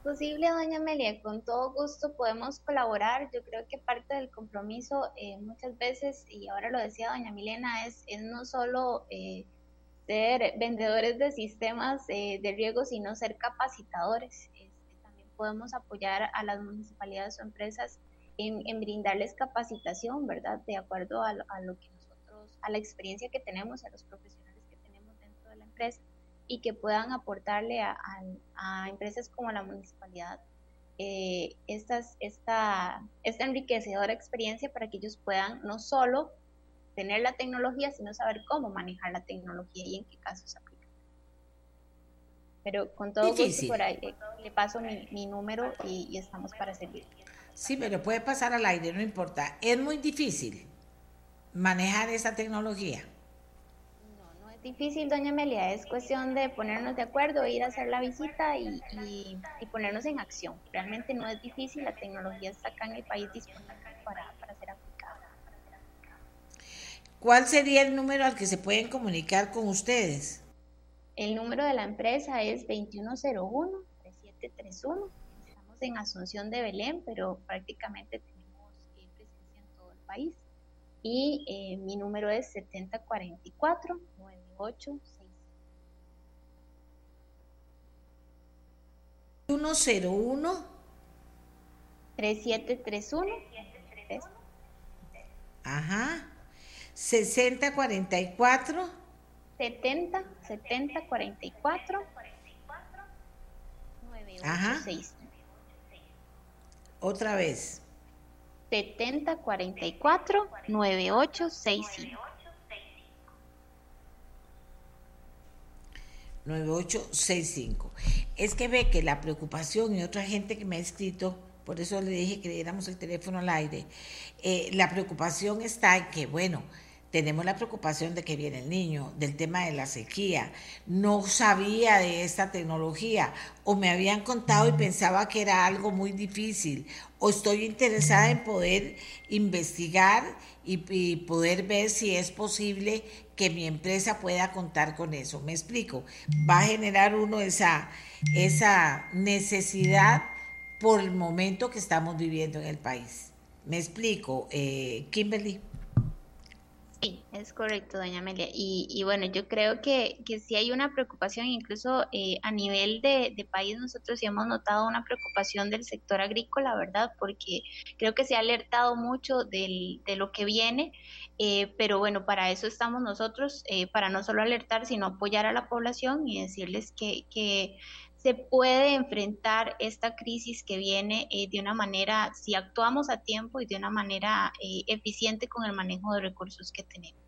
Posible, doña Amelia, con todo gusto podemos colaborar. Yo creo que parte del compromiso eh, muchas veces, y ahora lo decía doña Milena, es, es no solo eh, ser vendedores de sistemas eh, de riego, sino ser capacitadores. también podemos apoyar a las municipalidades o empresas en, en brindarles capacitación, ¿verdad? De acuerdo a, a lo que nosotros, a la experiencia que tenemos, a los profesionales que tenemos dentro de la empresa y que puedan aportarle a, empresas como la municipalidad eh, estas, esta, esta enriquecedora experiencia para que ellos puedan no solo tener la tecnología, sino saber cómo manejar la tecnología y en qué casos aplicar. Pero con todo gusto por ahí eh, le paso mi, número y, y, estamos para servir. Sí, pero puede pasar al aire, no importa. Es muy difícil manejar esa tecnología difícil, doña Amelia, es cuestión de ponernos de acuerdo, ir a hacer la visita y, ponernos en acción. Realmente no es difícil, la tecnología está acá en el país disponible para, para ser aplicada. ¿Cuál sería el número al que se pueden comunicar con ustedes? El número de la empresa es 2101-3731. Estamos en Asunción de Belén, pero prácticamente tenemos eh, presencia en todo el país. Y eh, mi número es 7044 8, 101 3731 Ajá. 6044 70 70 44 Ajá. Otra vez. 70 44 9865 9865. Es que ve que la preocupación y otra gente que me ha escrito, por eso le dije que le diéramos el teléfono al aire, eh, la preocupación está en que, bueno, tenemos la preocupación de que viene el niño, del tema de la sequía. No sabía de esta tecnología o me habían contado y pensaba que era algo muy difícil o estoy interesada en poder investigar y, y poder ver si es posible que mi empresa pueda contar con eso. Me explico. Va a generar uno esa, esa necesidad por el momento que estamos viviendo en el país. Me explico, eh, Kimberly. Sí, es correcto, doña Amelia. Y, bueno, yo creo que, que sí hay una preocupación, incluso eh, a nivel de, de, país nosotros sí hemos notado una preocupación del sector agrícola, ¿verdad? Porque creo que se ha alertado mucho del, de lo que viene, eh, pero bueno, para eso estamos nosotros, eh, para no solo alertar, sino apoyar a la población y decirles que, que se puede enfrentar esta crisis que viene eh, de una manera, si actuamos a tiempo y de una manera eh, eficiente con el manejo de recursos que tenemos.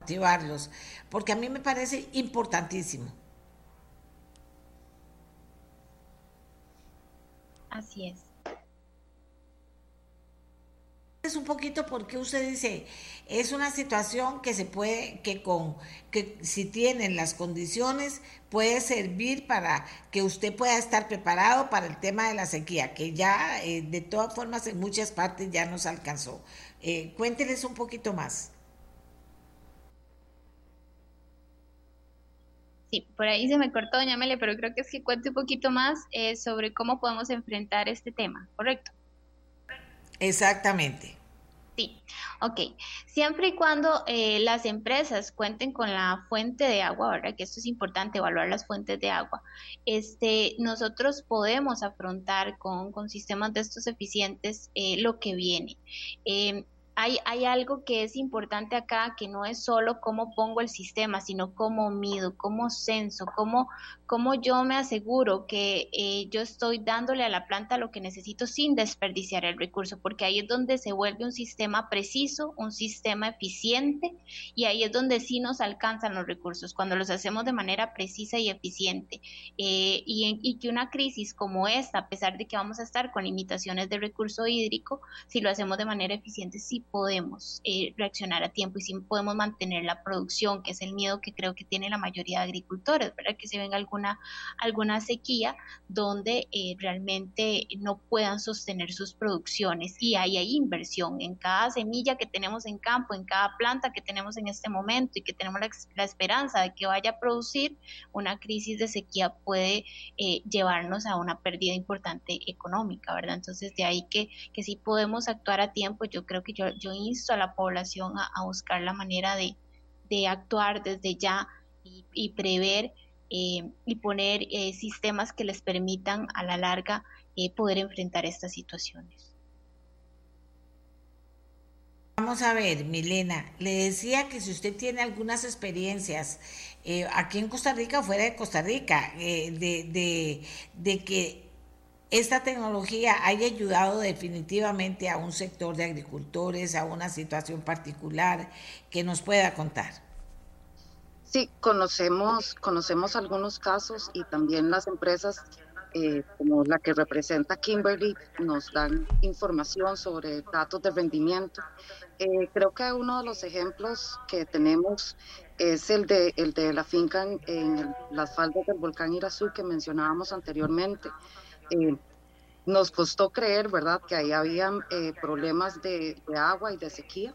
Activarlos, porque a mí me parece importantísimo. Así es es un poquito porque usted dice, es una situación que se puede, que con, que si tienen las condiciones, puede servir para que usted pueda estar preparado para el tema de la sequía, que ya eh, de todas formas en muchas partes ya nos alcanzó. Eh, un poquito más. Sí, por ahí se me cortó, doña Mele, pero creo que es que cuente un poquito más eh, sobre cómo podemos enfrentar este tema, ¿correcto? Exactamente. Sí, ok. Siempre y cuando eh, las empresas cuenten con la fuente de agua, ¿verdad? Que esto es importante, evaluar las fuentes de agua. Este, nosotros podemos afrontar con, con sistemas de estos eficientes eh, lo que viene. Eh, hay, algo que es importante acá, que no es solo cómo pongo el sistema, sino cómo mido, cómo censo, cómo, cómo yo me aseguro que eh, yo estoy dándole a la planta lo que necesito sin desperdiciar el recurso, porque ahí es donde se vuelve un sistema preciso, un sistema eficiente, y ahí es donde sí nos alcanzan los recursos, cuando los hacemos de manera precisa y eficiente. Eh, y, y que una crisis como esta, a pesar de que vamos a estar con limitaciones de recurso hídrico, si lo hacemos de manera eficiente, sí podemos eh, reaccionar a tiempo y si podemos mantener la producción, que es el miedo que creo que tiene la mayoría de agricultores, ¿verdad? Que se venga alguna, alguna sequía donde eh, realmente no puedan sostener sus producciones y ahí hay inversión en cada semilla que tenemos en campo, en cada planta que tenemos en este momento y que tenemos la, esperanza de que vaya a producir, una crisis de sequía puede eh, llevarnos a una pérdida importante económica, ¿verdad? Entonces de ahí que, que si podemos actuar a tiempo, yo creo que yo, yo insto a la población a, buscar la manera de, actuar desde ya y, prever eh, y poner eh, sistemas que les permitan a la larga eh, poder enfrentar estas situaciones. Vamos a ver, Milena, le decía que si usted tiene algunas experiencias aquí en Costa Rica o fuera de Costa Rica, de, de que esta tecnología haya ayudado definitivamente a un sector de agricultores, a una situación particular que nos pueda contar. Sí, conocemos, conocemos algunos casos y también las empresas eh, como la que representa Kimberly nos dan información sobre datos de rendimiento. Eh, creo que uno de los ejemplos que tenemos es el de, el de la finca en, las faldas del volcán Irazú que mencionábamos anteriormente. Eh, nos costó creer, ¿verdad?, que ahí habían eh, problemas de, agua y de sequía.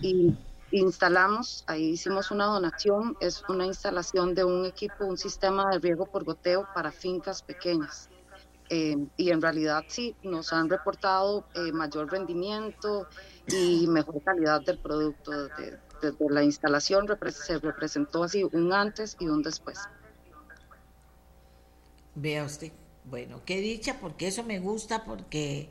Y instalamos, ahí hicimos una donación, es una instalación de un equipo, un sistema de riego por goteo para fincas pequeñas. Eh, y en realidad sí, nos han reportado eh, mayor rendimiento y mejor calidad del producto. Desde, la instalación se representó así un antes y un después. Vea usted. Bueno, qué dicha, porque eso me gusta, porque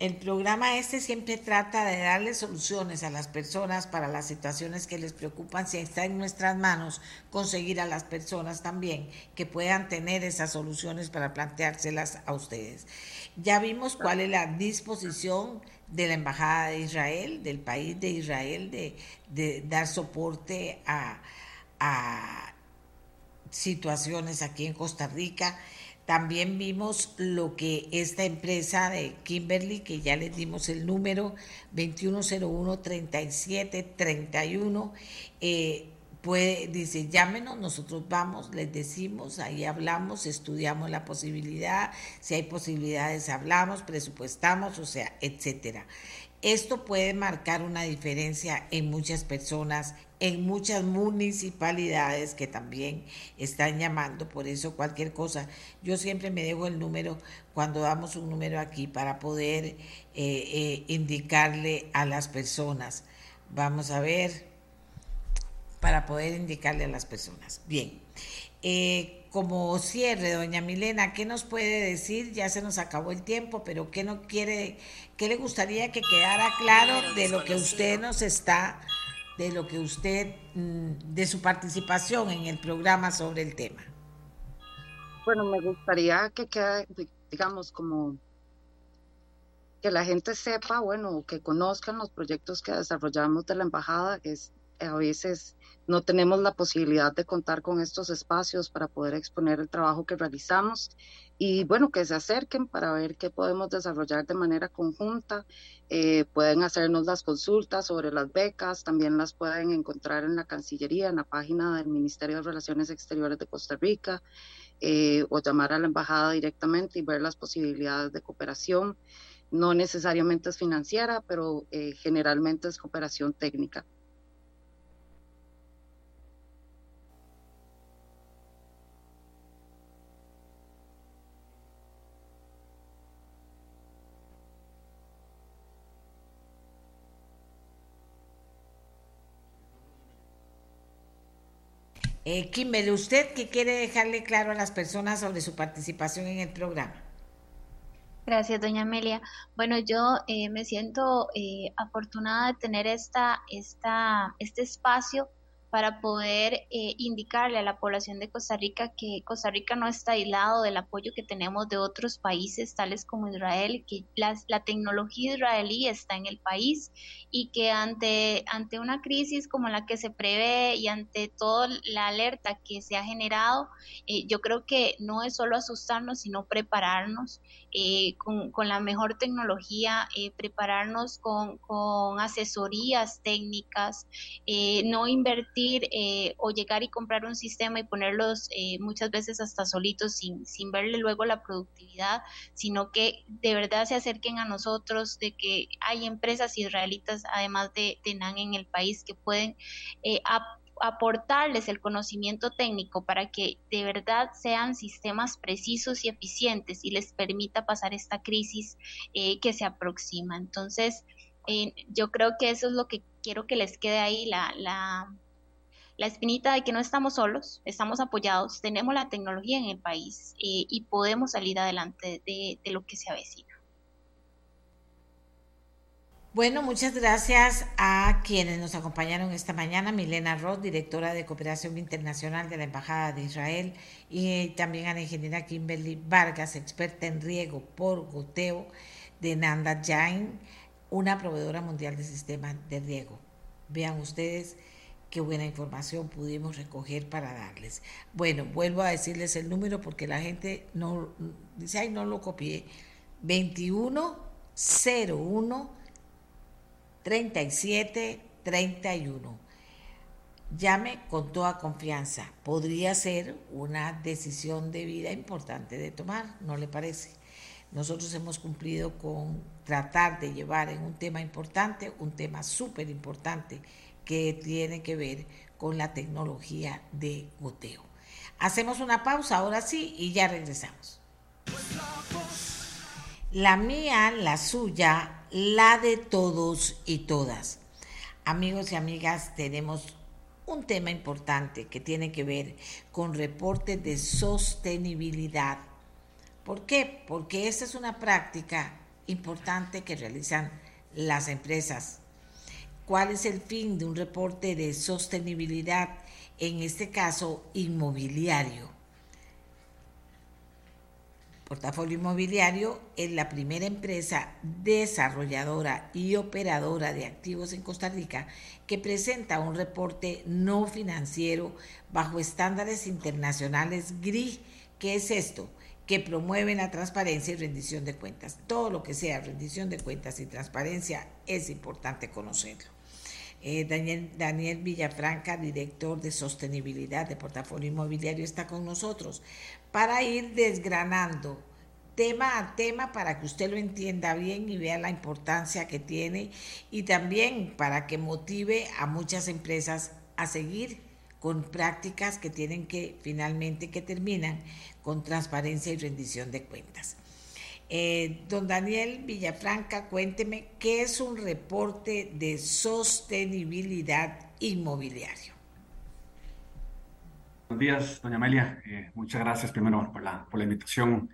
el programa este siempre trata de darle soluciones a las personas para las situaciones que les preocupan, si está en nuestras manos conseguir a las personas también que puedan tener esas soluciones para planteárselas a ustedes. Ya vimos cuál es la disposición de la Embajada de Israel, del país de Israel, de, dar soporte a, a situaciones aquí en Costa Rica también vimos lo que esta empresa de Kimberly, que ya les dimos el número 2101-3731, eh, puede, dice, llámenos, nosotros vamos, les decimos, ahí hablamos, estudiamos la posibilidad, si hay posibilidades hablamos, presupuestamos, o sea, etcétera. Esto puede marcar una diferencia en muchas personas en muchas municipalidades que también están llamando, por eso cualquier cosa, yo siempre me dejo el número cuando damos un número aquí para poder eh, eh, indicarle a las personas. Vamos a ver, para poder indicarle a las personas. Bien, eh, como cierre, doña Milena, ¿qué nos puede decir? Ya se nos acabó el tiempo, pero ¿qué no quiere, qué le gustaría que quedara claro de lo que usted nos está de lo que usted, mm, de su participación en el programa sobre el tema. Bueno, me gustaría que quede, digamos, como que la gente sepa, bueno, que conozcan los proyectos que desarrollamos de la embajada. Es a veces no tenemos la posibilidad de contar con estos espacios para poder exponer el trabajo que realizamos y bueno, que se acerquen para ver qué podemos desarrollar de manera conjunta. Eh, pueden hacernos las consultas sobre las becas, también las pueden encontrar en la Cancillería, en la página del Ministerio de Relaciones Exteriores de Costa Rica, eh, o llamar a la embajada directamente y ver las posibilidades de cooperación. No necesariamente es financiera, pero eh, generalmente es cooperación técnica. Eh, Kimberly, ¿usted qué quiere dejarle claro a las personas sobre su participación en el programa? Gracias, doña Amelia. Bueno, yo eh, me siento eh, afortunada de tener esta, esta, este espacio para poder eh, indicarle a la población de Costa Rica que Costa Rica no está aislado del apoyo que tenemos de otros países, tales como Israel, que la, la tecnología israelí está en el país y que ante, ante una crisis como la que se prevé y ante toda la alerta que se ha generado, eh, yo creo que no es solo asustarnos, sino prepararnos eh, con, con, la mejor tecnología, prepararnos con, con, asesorías técnicas, no invertir eh, o llegar y comprar un sistema y ponerlos eh, muchas veces hasta solitos sin, sin verle luego la productividad, sino que de verdad se acerquen a nosotros, de que hay empresas israelitas, además de, de NAN en el país, que pueden eh, aportarles el conocimiento técnico para que de verdad sean sistemas precisos y eficientes y les permita pasar esta crisis que se aproxima. Entonces, yo creo que eso es lo que quiero que les quede ahí, la, la, la espinita de que no estamos solos, estamos apoyados, tenemos la tecnología en el país eh, y podemos salir adelante de, lo que se avecina. Bueno, muchas gracias a quienes nos acompañaron esta mañana. Milena Roth, directora de Cooperación Internacional de la Embajada de Israel, y también a la ingeniera Kimberly Vargas, experta en riego por goteo de Nanda Jain, una proveedora mundial de sistemas de riego. Vean ustedes qué buena información pudimos recoger para darles. Bueno, vuelvo a decirles el número porque la gente no dice, ay, no lo copié. 2101 37 31. Llame con toda confianza. Podría ser una decisión de vida importante de tomar, ¿no le parece? Nosotros hemos cumplido con tratar de llevar en un tema importante, un tema súper importante que tiene que ver con la tecnología de goteo. Hacemos una pausa ahora sí y ya regresamos. La mía, la suya, la de todos y todas. Amigos y amigas, tenemos un tema importante que tiene que ver con reportes de sostenibilidad. ¿Por qué? Porque esta es una práctica importante que realizan las empresas cuál es el fin de un reporte de sostenibilidad, en este caso inmobiliario. Portafolio Inmobiliario es la primera empresa desarrolladora y operadora de activos en Costa Rica que presenta un reporte no financiero bajo estándares internacionales GRI. ¿Qué es esto? Que promueven la transparencia y rendición de cuentas. Todo lo que sea rendición de cuentas y transparencia es importante conocerlo. Eh, Daniel, Daniel Villafranca, director de sostenibilidad de Portafolio Inmobiliario, está con nosotros para ir desgranando tema a tema para que usted lo entienda bien y vea la importancia que tiene y también para que motive a muchas empresas a seguir con prácticas que tienen que finalmente que terminan con transparencia y rendición de cuentas. Eh, don Daniel Villafranca, cuénteme qué es un reporte de sostenibilidad inmobiliario. Buenos días, doña Amelia. Eh, muchas gracias primero por la, por la invitación.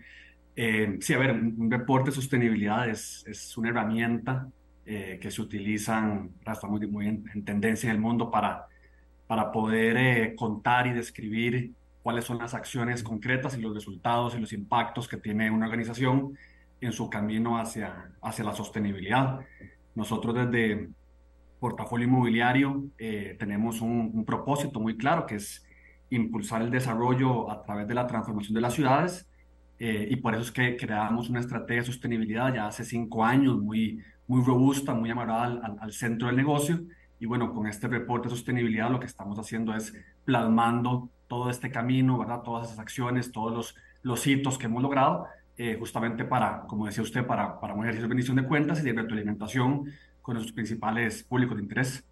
Eh, sí, a ver, un reporte de sostenibilidad es, es una herramienta que se utilizan, está muy, muy en, tendencia en el mundo para, para poder contar y describir cuáles son las acciones concretas y los resultados y los impactos que tiene una organización en su camino hacia, hacia la sostenibilidad. Nosotros desde Portafolio Inmobiliario eh, tenemos un, propósito muy claro que es impulsar el desarrollo a través de la transformación de las ciudades eh, y por eso es que creamos una estrategia de sostenibilidad ya hace cinco años muy, muy robusta, muy amarrada al, al centro del negocio y bueno, con este reporte de sostenibilidad lo que estamos haciendo es plasmando todo este camino, ¿verdad? Todas esas acciones, todos los, los hitos que hemos logrado, eh, justamente para, como decía usted, para, para un ejercicio de rendición de cuentas y de retroalimentación con nuestros principales públicos de interés.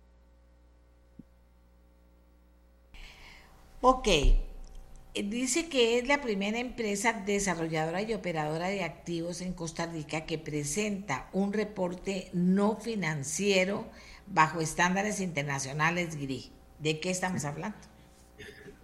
Ok, dice que es la primera empresa desarrolladora y operadora de activos en Costa Rica que presenta un reporte no financiero bajo estándares internacionales GRI. ¿De qué estamos hablando?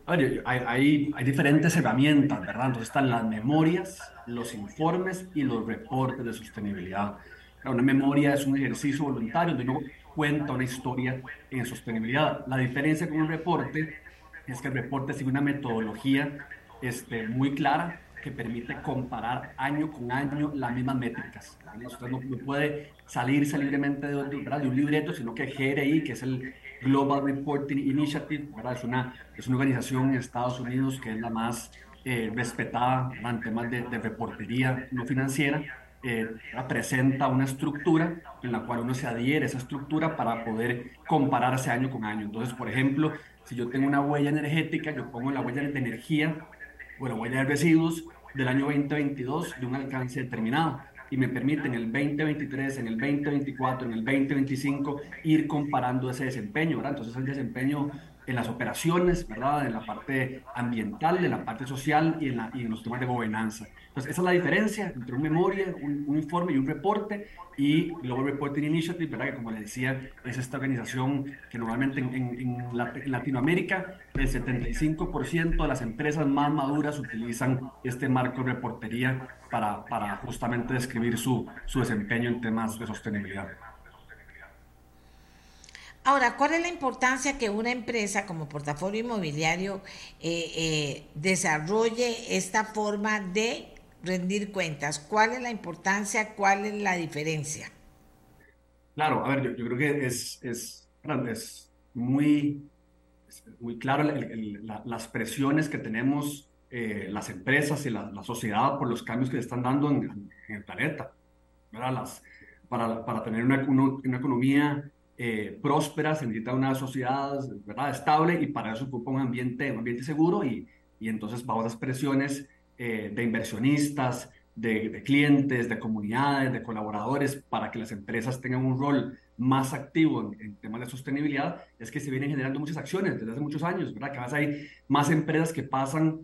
Hay, hay, hay, diferentes herramientas, ¿verdad? Entonces están las memorias, los informes y los reportes de sostenibilidad. Una memoria es un ejercicio voluntario donde uno cuenta una historia en sostenibilidad. La diferencia con un reporte es que el reporte sigue una metodología este, muy clara que permite comparar año con año las mismas métricas. Usted no, puede salirse libremente de, de, un libreto, sino que GRI, que es el Global Reporting Initiative, ¿verdad? Es, una, es una organización en Estados Unidos que es la más eh, respetada en temas de, de, reportería no financiera, eh, presenta una estructura en la cual uno se adhiere a esa estructura para poder compararse año con año. Entonces, por ejemplo, si yo tengo una huella energética, yo pongo la huella de energía bueno, huella de residuos del año 2022 de un alcance determinado y me permite en el 2023, en el 2024, en el 2025 ir comparando ese desempeño, ¿verdad? Entonces el desempeño en las operaciones, ¿verdad? En la parte ambiental, en la parte social y en, la, y en los temas de gobernanza. Entonces, esa es la diferencia entre un memoria, un, informe y un reporte y Global Reporting Initiative, ¿verdad? Que como le decía, es esta organización que normalmente en, en, Latinoamérica el 75% de las empresas más maduras utilizan este marco de reportería para, para justamente describir su, su desempeño en temas de sostenibilidad. Ahora, ¿cuál es la importancia que una empresa como portafolio inmobiliario eh, eh, desarrolle esta forma de rendir cuentas? ¿Cuál es la importancia? ¿Cuál es la diferencia? Claro, a ver, yo, creo que es, es, es muy, muy claro las presiones que tenemos eh, las empresas y la, sociedad por los cambios que están dando en, el planeta. Las, para, para tener una, una economía eh, próspera, se necesita una sociedad ¿verdad? estable y para eso ocupa un ambiente, un ambiente seguro y, y entonces bajo esas presiones eh, de inversionistas, de, clientes, de comunidades, de colaboradores, para que las empresas tengan un rol más activo en, temas de sostenibilidad, es que se vienen generando muchas acciones desde hace muchos años, ¿verdad? Que a hay más empresas que pasan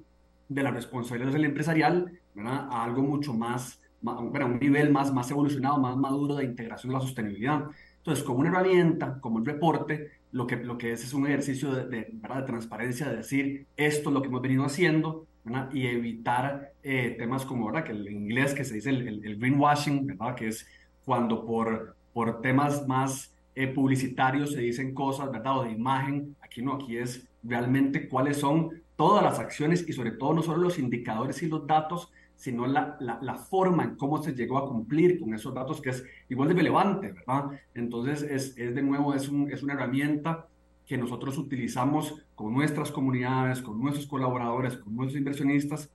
de la responsabilidad del empresarial a algo mucho más, bueno, un nivel más, más evolucionado, más maduro de integración de la sostenibilidad. Entonces, como una herramienta, como el reporte, lo que, lo que es es un ejercicio de, de, de transparencia, de decir esto es lo que hemos venido haciendo y evitar eh, temas como ahora que en inglés que se dice el, el, greenwashing, ¿verdad? que es cuando por, por temas más eh, publicitarios se dicen cosas, ¿verdad? o de imagen, aquí no, aquí es realmente cuáles son todas las acciones y sobre todo no solo los indicadores y los datos, sino la, la, forma en cómo se llegó a cumplir con esos datos, que es igual de relevante, ¿verdad? Entonces, es, es de nuevo, es, un, es una herramienta que nosotros utilizamos con nuestras comunidades, con nuestros colaboradores, con nuestros inversionistas,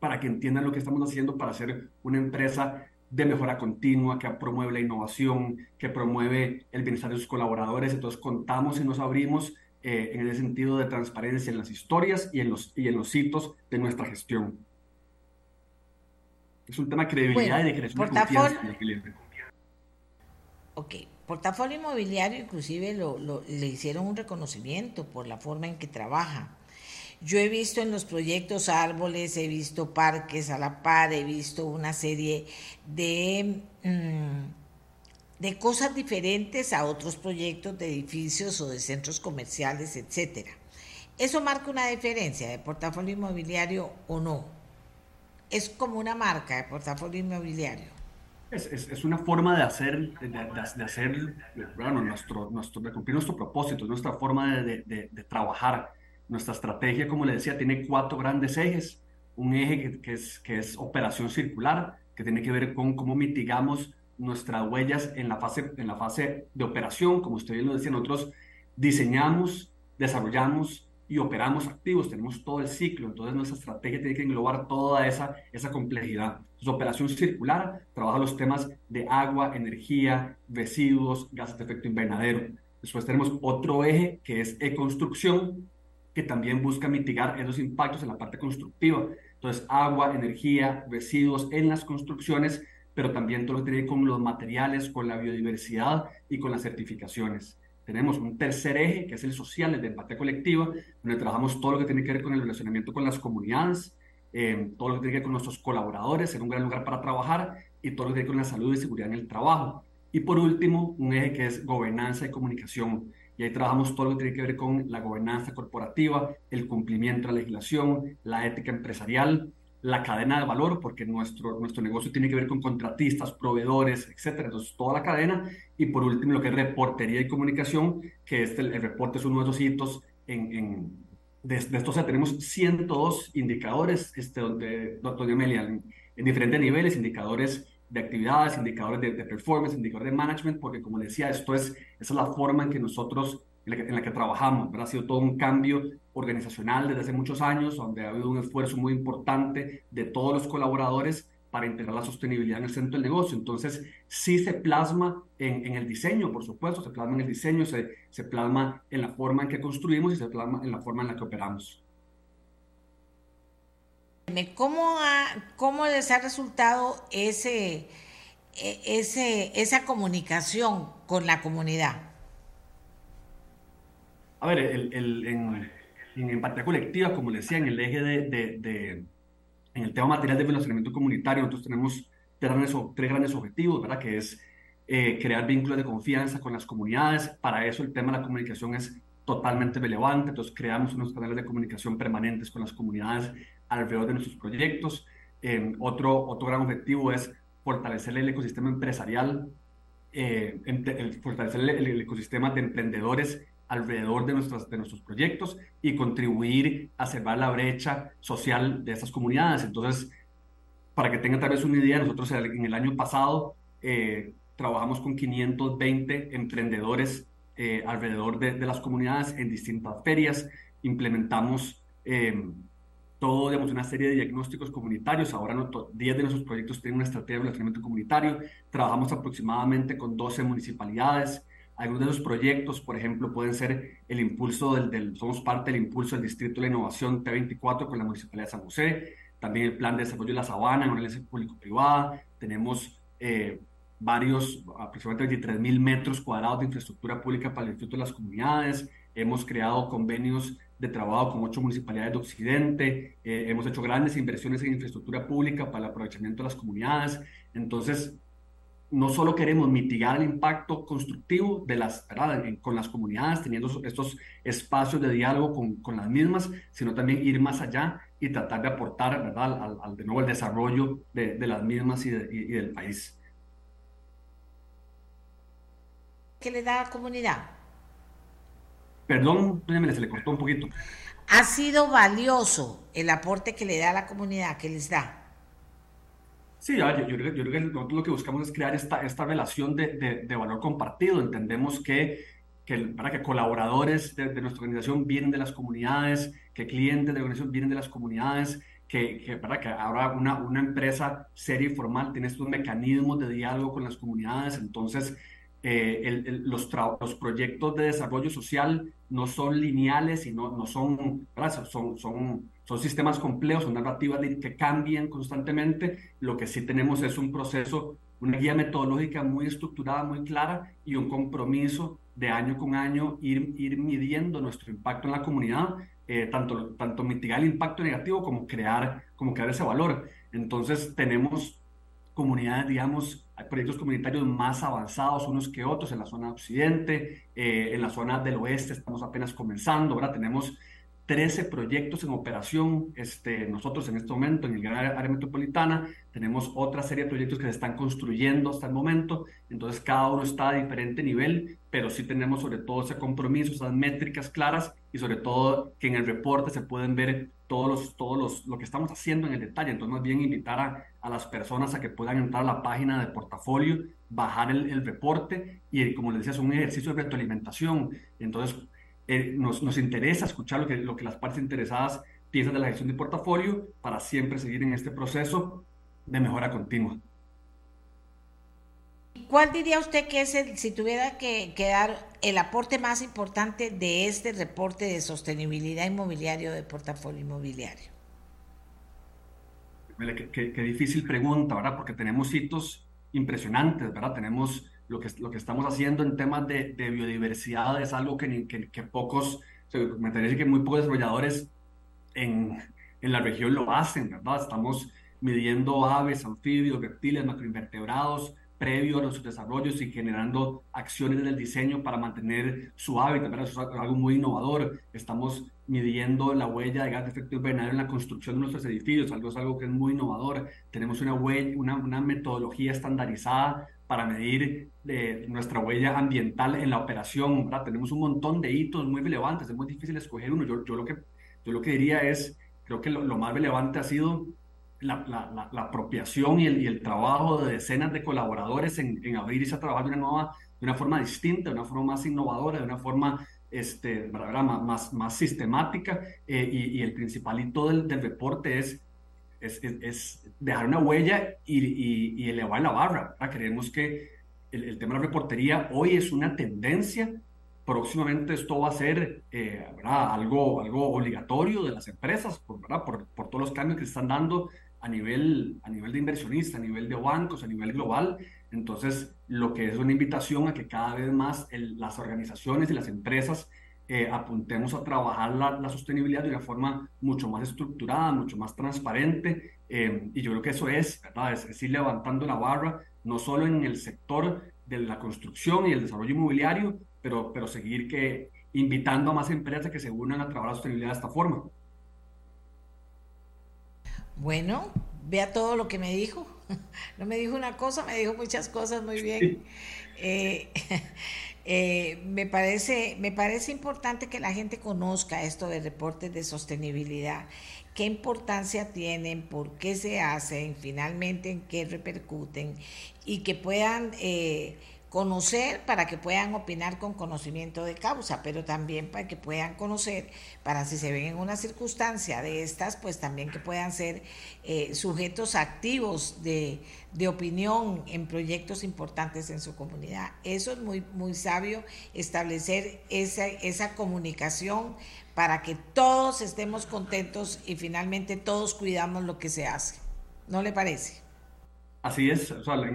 para que entiendan lo que estamos haciendo para ser una empresa de mejora continua, que promueve la innovación, que promueve el bienestar de sus colaboradores. Entonces, contamos y nos abrimos eh, en el sentido de transparencia en las historias y en los, y en los hitos de nuestra gestión. Es un tema de credibilidad y de crecimiento de Ok, portafolio inmobiliario inclusive lo, le hicieron un reconocimiento por la forma en que trabaja. Yo he visto en los proyectos árboles, he visto parques a la par, he visto una serie de, mm, de cosas diferentes a otros proyectos de edificios o de centros comerciales, etcétera. ¿Eso marca una diferencia de portafolio inmobiliario o no? Es como una marca de portafolio inmobiliario. Es, es, es una forma de hacer, de, de, hacer bueno, nuestro, nuestro, de cumplir nuestro propósito, nuestra forma de, de, trabajar. Nuestra estrategia, como le decía, tiene cuatro grandes ejes. Un eje que, que, es, que es operación circular, que tiene que ver con cómo mitigamos nuestras huellas en la fase, en la fase de operación. Como usted bien lo decía, nosotros diseñamos, desarrollamos y operamos activos, tenemos todo el ciclo, entonces nuestra estrategia tiene que englobar toda esa, esa complejidad. Entonces, operación circular trabaja los temas de agua, energía, residuos, gases de efecto invernadero. Después tenemos otro eje que es e-construcción, que también busca mitigar esos impactos en la parte constructiva. Entonces, agua, energía, residuos en las construcciones, pero también todo lo que tiene con los materiales, con la biodiversidad y con las certificaciones. Tenemos un tercer eje, que es el social, el de empatía colectiva, donde trabajamos todo lo que tiene que ver con el relacionamiento con las comunidades, eh, todo lo que tiene que ver con nuestros colaboradores, en un gran lugar para trabajar, y todo lo que tiene que ver con la salud y seguridad en el trabajo. Y por último, un eje que es gobernanza y comunicación. y ahí trabajamos todo lo que tiene que ver con la gobernanza corporativa, el cumplimiento de la legislación, la ética empresarial, la cadena de valor, porque nuestro, nuestro negocio tiene que ver con contratistas, proveedores, etcétera. Entonces, toda la cadena. Y por último, lo que es reportería y comunicación, que este, el reporte es uno de esos hitos en, en de, estos, o sea, tenemos 102 indicadores, este, donde, doctor Amelia, en, en, diferentes niveles, indicadores de actividades, indicadores de, de, performance, indicadores de management, porque como decía, esto es, esa es la forma en que nosotros, en la que, en la que trabajamos, ha sido todo un cambio organizacional desde hace muchos años, donde ha habido un esfuerzo muy importante de todos los colaboradores para integrar la sostenibilidad en el centro del negocio. Entonces, sí se plasma en, en, el diseño, por supuesto, se plasma en el diseño, se, se plasma en la forma en que construimos y se plasma en la forma en la que operamos. ¿Cómo, ha, cómo les ha resultado ese, e, ese, esa comunicación con la comunidad? A ver, el, el, en, en empatía colectiva, como les decía, en el eje de, de, de en el tema material de financiamiento comunitario, nosotros tenemos tres grandes, tres grandes objetivos, ¿verdad? Que es eh, crear vínculos de confianza con las comunidades. Para eso el tema de la comunicación es totalmente relevante. Entonces creamos unos canales de comunicación permanentes con las comunidades alrededor de nuestros proyectos. Eh, otro, otro gran objetivo es fortalecer el ecosistema empresarial, eh, el, fortalecer el, el, ecosistema de emprendedores alrededor de, nuestras, de nuestros proyectos y contribuir a cerrar la brecha social de estas comunidades. Entonces, para que tengan tal vez una idea, nosotros en el año pasado eh, trabajamos con 520 emprendedores eh, alrededor de, de, las comunidades en distintas ferias, implementamos eh, todo, digamos, una serie de diagnósticos comunitarios. Ahora 10 de nuestros proyectos tienen una estrategia de relacionamiento comunitario. Trabajamos aproximadamente con 12 municipalidades. Algunos de esos proyectos, por ejemplo, pueden ser el impulso del, somos parte del impulso del Distrito de la Innovación T24 con la Municipalidad de San José, también el Plan de Desarrollo de la Sabana en una alianza público-privada, tenemos eh, varios, aproximadamente 23 mil metros cuadrados de infraestructura pública para el disfrute de las comunidades, hemos creado convenios de trabajo con ocho municipalidades de Occidente, eh, hemos hecho grandes inversiones en infraestructura pública para el aprovechamiento de las comunidades, entonces no solo queremos mitigar el impacto constructivo de las, ¿verdad? con las comunidades, teniendo estos espacios de diálogo con, con, las mismas, sino también ir más allá y tratar de aportar ¿verdad? Al, al de nuevo el desarrollo de, de las mismas y, de, y, y, del país. ¿Qué le da a la comunidad? Perdón, se le cortó un poquito. ¿Ha sido valioso el aporte que le da a la comunidad, que les da? Sí, yo, creo, que nosotros lo que buscamos es crear esta, esta relación de, de, valor compartido. Entendemos que, que, para que colaboradores de, nuestra organización vienen de las comunidades, que clientes de la organización vienen de las comunidades, que, para que ahora una, una empresa seria y formal tiene estos mecanismos de diálogo con las comunidades. Entonces, eh, los, los, proyectos de desarrollo social no son lineales y no, no son, son, son son sistemas complejos, son narrativas que cambian constantemente. Lo que sí tenemos es un proceso, una guía metodológica muy estructurada, muy clara y un compromiso de año con año ir, ir midiendo nuestro impacto en la comunidad, eh, tanto, tanto mitigar el impacto negativo como crear, como crear ese valor. Entonces tenemos comunidades, digamos, proyectos comunitarios más avanzados unos que otros en la zona occidente, eh, en la zona del oeste estamos apenas comenzando, ahora tenemos 13 proyectos en operación. Este, nosotros en este momento, en el gran área metropolitana, tenemos otra serie de proyectos que se están construyendo hasta el momento. Entonces, cada uno está a diferente nivel, pero sí tenemos sobre todo ese compromiso, esas métricas claras y sobre todo que en el reporte se pueden ver todos los, todos los, lo que estamos haciendo en el detalle. Entonces, más bien invitar a, a las personas a que puedan entrar a la página de portafolio, bajar el, el reporte y, como les decía, es un ejercicio de retroalimentación. Entonces, eh, nos, nos, interesa escuchar lo que, lo que las partes interesadas piensan de la gestión de portafolio para siempre seguir en este proceso de mejora continua. ¿Cuál diría usted que es el, si tuviera que, que, dar el aporte más importante de este reporte de sostenibilidad inmobiliario de portafolio inmobiliario? Qué, qué, qué difícil pregunta, ¿verdad? Porque tenemos hitos impresionantes, ¿verdad? Tenemos lo que, lo que estamos haciendo en temas de, de biodiversidad es algo que, que, que pocos, me parece que muy pocos desarrolladores en, en la región lo hacen, ¿verdad? Estamos midiendo aves, anfibios, reptiles, macroinvertebrados, previo a nuestros desarrollos y generando acciones del diseño para mantener su hábitat. Eso es algo muy innovador. Estamos midiendo la huella de gas de efecto invernadero en la construcción de nuestros edificios, algo es algo que es muy innovador. Tenemos una, huella, una, una metodología estandarizada para medir eh, nuestra huella ambiental en la operación. ¿verdad? Tenemos un montón de hitos muy relevantes, es muy difícil escoger uno. Yo, yo, lo, que, yo lo que diría es, creo que lo, lo más relevante ha sido la, la, la, apropiación y el, y el, trabajo de decenas de colaboradores en, en abrirse a trabajar de una, nueva, de una forma distinta, de una forma más innovadora, de una forma este, más, más sistemática. Eh, y, y, el principalito del, del reporte es, es, es, dejar una huella y, y, elevar la barra. Creemos que el, el, tema de la reportería hoy es una tendencia. Próximamente esto va a ser eh, algo, algo obligatorio de las empresas por, por, por todos los cambios que se están dando a nivel, a nivel de inversionista, a nivel de bancos, a nivel global. Entonces, lo que es una invitación a que cada vez más las organizaciones y las empresas eh, apuntemos a trabajar la, la, sostenibilidad de una forma mucho más estructurada, mucho más transparente. Eh, y yo creo que eso es, ¿verdad? Es, es, ir levantando la barra, no solo en el sector de la construcción y el desarrollo inmobiliario, pero, pero seguir que invitando a más empresas que se unan a trabajar la sostenibilidad de esta forma. Bueno, vea todo lo que me dijo. No me dijo una cosa, me dijo muchas cosas muy bien. Eh, eh, me, parece, me parece importante que la gente conozca esto de reportes de sostenibilidad, qué importancia tienen, por qué se hacen, finalmente en qué repercuten y que puedan... Eh, conocer para que puedan opinar con conocimiento de causa, pero también para que puedan conocer, para si se ven en una circunstancia de estas, pues también que puedan ser eh, sujetos activos de, de, opinión en proyectos importantes en su comunidad. Eso es muy, muy sabio, establecer esa, esa comunicación para que todos estemos contentos y finalmente todos cuidamos lo que se hace. ¿No le parece? Así es,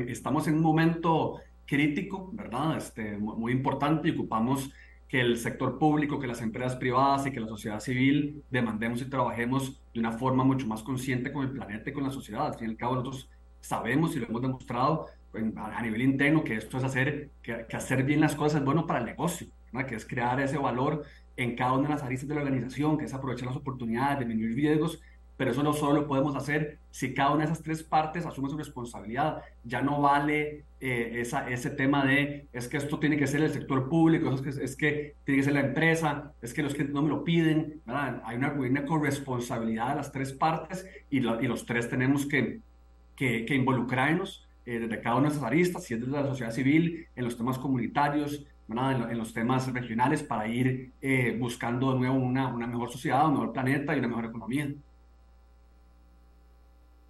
estamos en un momento crítico, ¿verdad? Este, muy importante y ocupamos que el sector público, que las empresas privadas y que la sociedad civil demandemos y trabajemos de una forma mucho más consciente con el planeta y con la sociedad. Al fin y al cabo, nosotros sabemos y lo hemos demostrado a nivel interno que esto es hacer, que, que hacer bien las cosas es bueno para el negocio, ¿verdad? que es crear ese valor en cada una de las aristas de la organización, que es aprovechar las oportunidades, disminuir riesgos pero eso no solo lo podemos hacer si cada una de esas tres partes asume su responsabilidad. Ya no vale eh, esa, ese tema de es que esto tiene que ser el sector público, es que, es tiene que ser la empresa, es que los clientes no me lo piden. Hay una, una corresponsabilidad de las tres partes y, lo, y los tres tenemos que, que, involucrarnos eh, desde cada una de esas aristas, si es desde la sociedad civil, en los temas comunitarios, en, en, los temas regionales, para ir eh, buscando de nuevo una, una mejor sociedad, un mejor planeta y una mejor economía.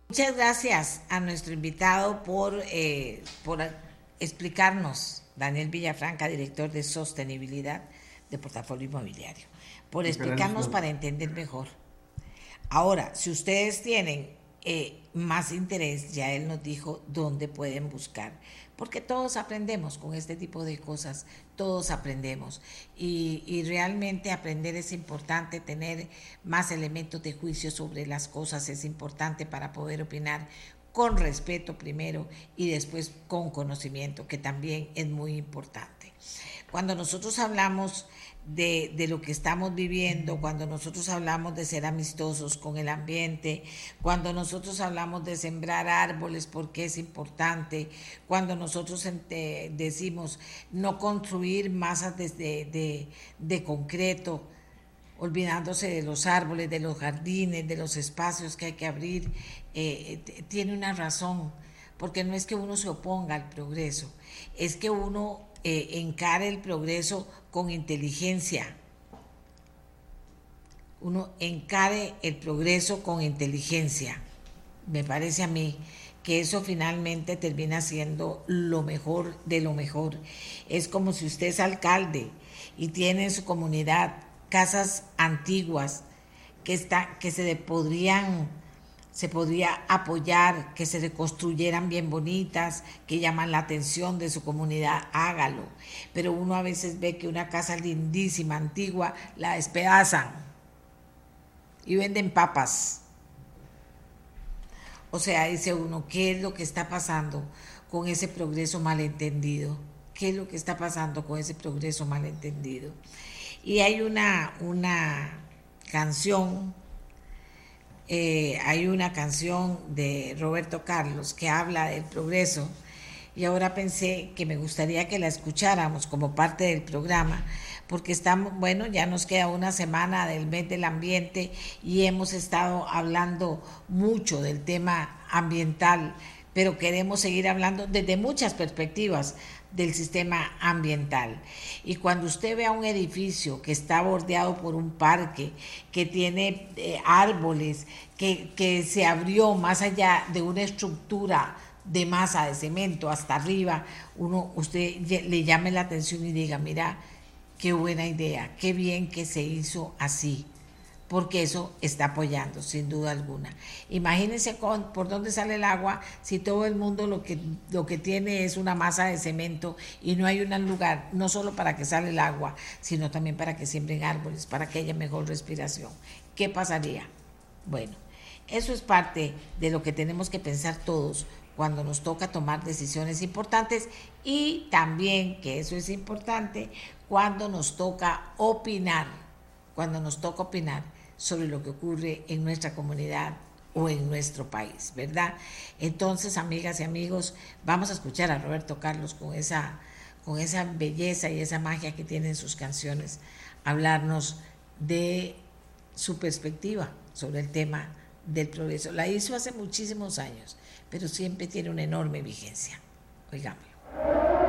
Muchas gracias a nuestro invitado por, eh, por explicarnos, Daniel Villafranca, director de sostenibilidad de Portafolio Inmobiliario, por explicarnos para entender mejor. Ahora, si ustedes tienen eh, más interés, ya él nos dijo dónde pueden buscar, porque todos aprendemos con este tipo de cosas, todos aprendemos y, realmente aprender es importante, tener más elementos de juicio sobre las cosas es importante para poder opinar con respeto primero y después con conocimiento, que también es muy importante. Cuando nosotros hablamos de, de, lo que estamos viviendo, cuando nosotros hablamos de ser amistosos con el ambiente, cuando nosotros hablamos de sembrar árboles porque es importante, cuando nosotros decimos no construir masas de, de, de concreto, olvidándose de los árboles, de los jardines, de los espacios que hay que abrir, eh, tiene una razón, porque no es que uno se oponga al progreso, es que uno eh, encare el progreso con inteligencia. Uno encare el progreso con inteligencia. Me parece a mí que eso finalmente termina siendo lo mejor de lo mejor. Es como si usted es alcalde y tiene en su comunidad casas antiguas que, está, que se podrían se podría apoyar, que se reconstruyeran bien bonitas, que llaman la atención de su comunidad, hágalo. Pero uno a veces ve que una casa lindísima, antigua, la despedazan y venden papas. O sea, dice uno, ¿qué es lo que está pasando con ese progreso malentendido? ¿Qué es lo que está pasando con ese progreso malentendido? Y hay una, una canción, eh, hay una canción de Roberto Carlos que habla del progreso y ahora pensé que me gustaría que la escucháramos como parte del programa, porque estamos, bueno, ya nos queda una semana del mes del ambiente y hemos estado hablando mucho del tema ambiental, pero queremos seguir hablando desde muchas perspectivas del sistema ambiental. Y cuando usted vea un edificio que está bordeado por un parque, que tiene eh, árboles, que, que se abrió más allá de una estructura, de masa de cemento hasta arriba, uno, usted le llame la atención y diga, mira, qué buena idea, qué bien que se hizo así, porque eso está apoyando, sin duda alguna. Imagínense con, por dónde sale el agua si todo el mundo lo que, lo que tiene es una masa de cemento y no hay un lugar, no solo para que sale el agua, sino también para que siembren árboles, para que haya mejor respiración. ¿Qué pasaría? Bueno, eso es parte de lo que tenemos que pensar todos cuando nos toca tomar decisiones importantes y también, que eso es importante, cuando nos toca opinar, cuando nos toca opinar sobre lo que ocurre en nuestra comunidad o en nuestro país, ¿verdad? Entonces, amigas y amigos, vamos a escuchar a Roberto Carlos con esa, con esa belleza y esa magia que tiene en sus canciones, hablarnos de su perspectiva sobre el tema del progreso. La hizo hace muchísimos años pero siempre tiene una enorme vigencia. Oigámoslo.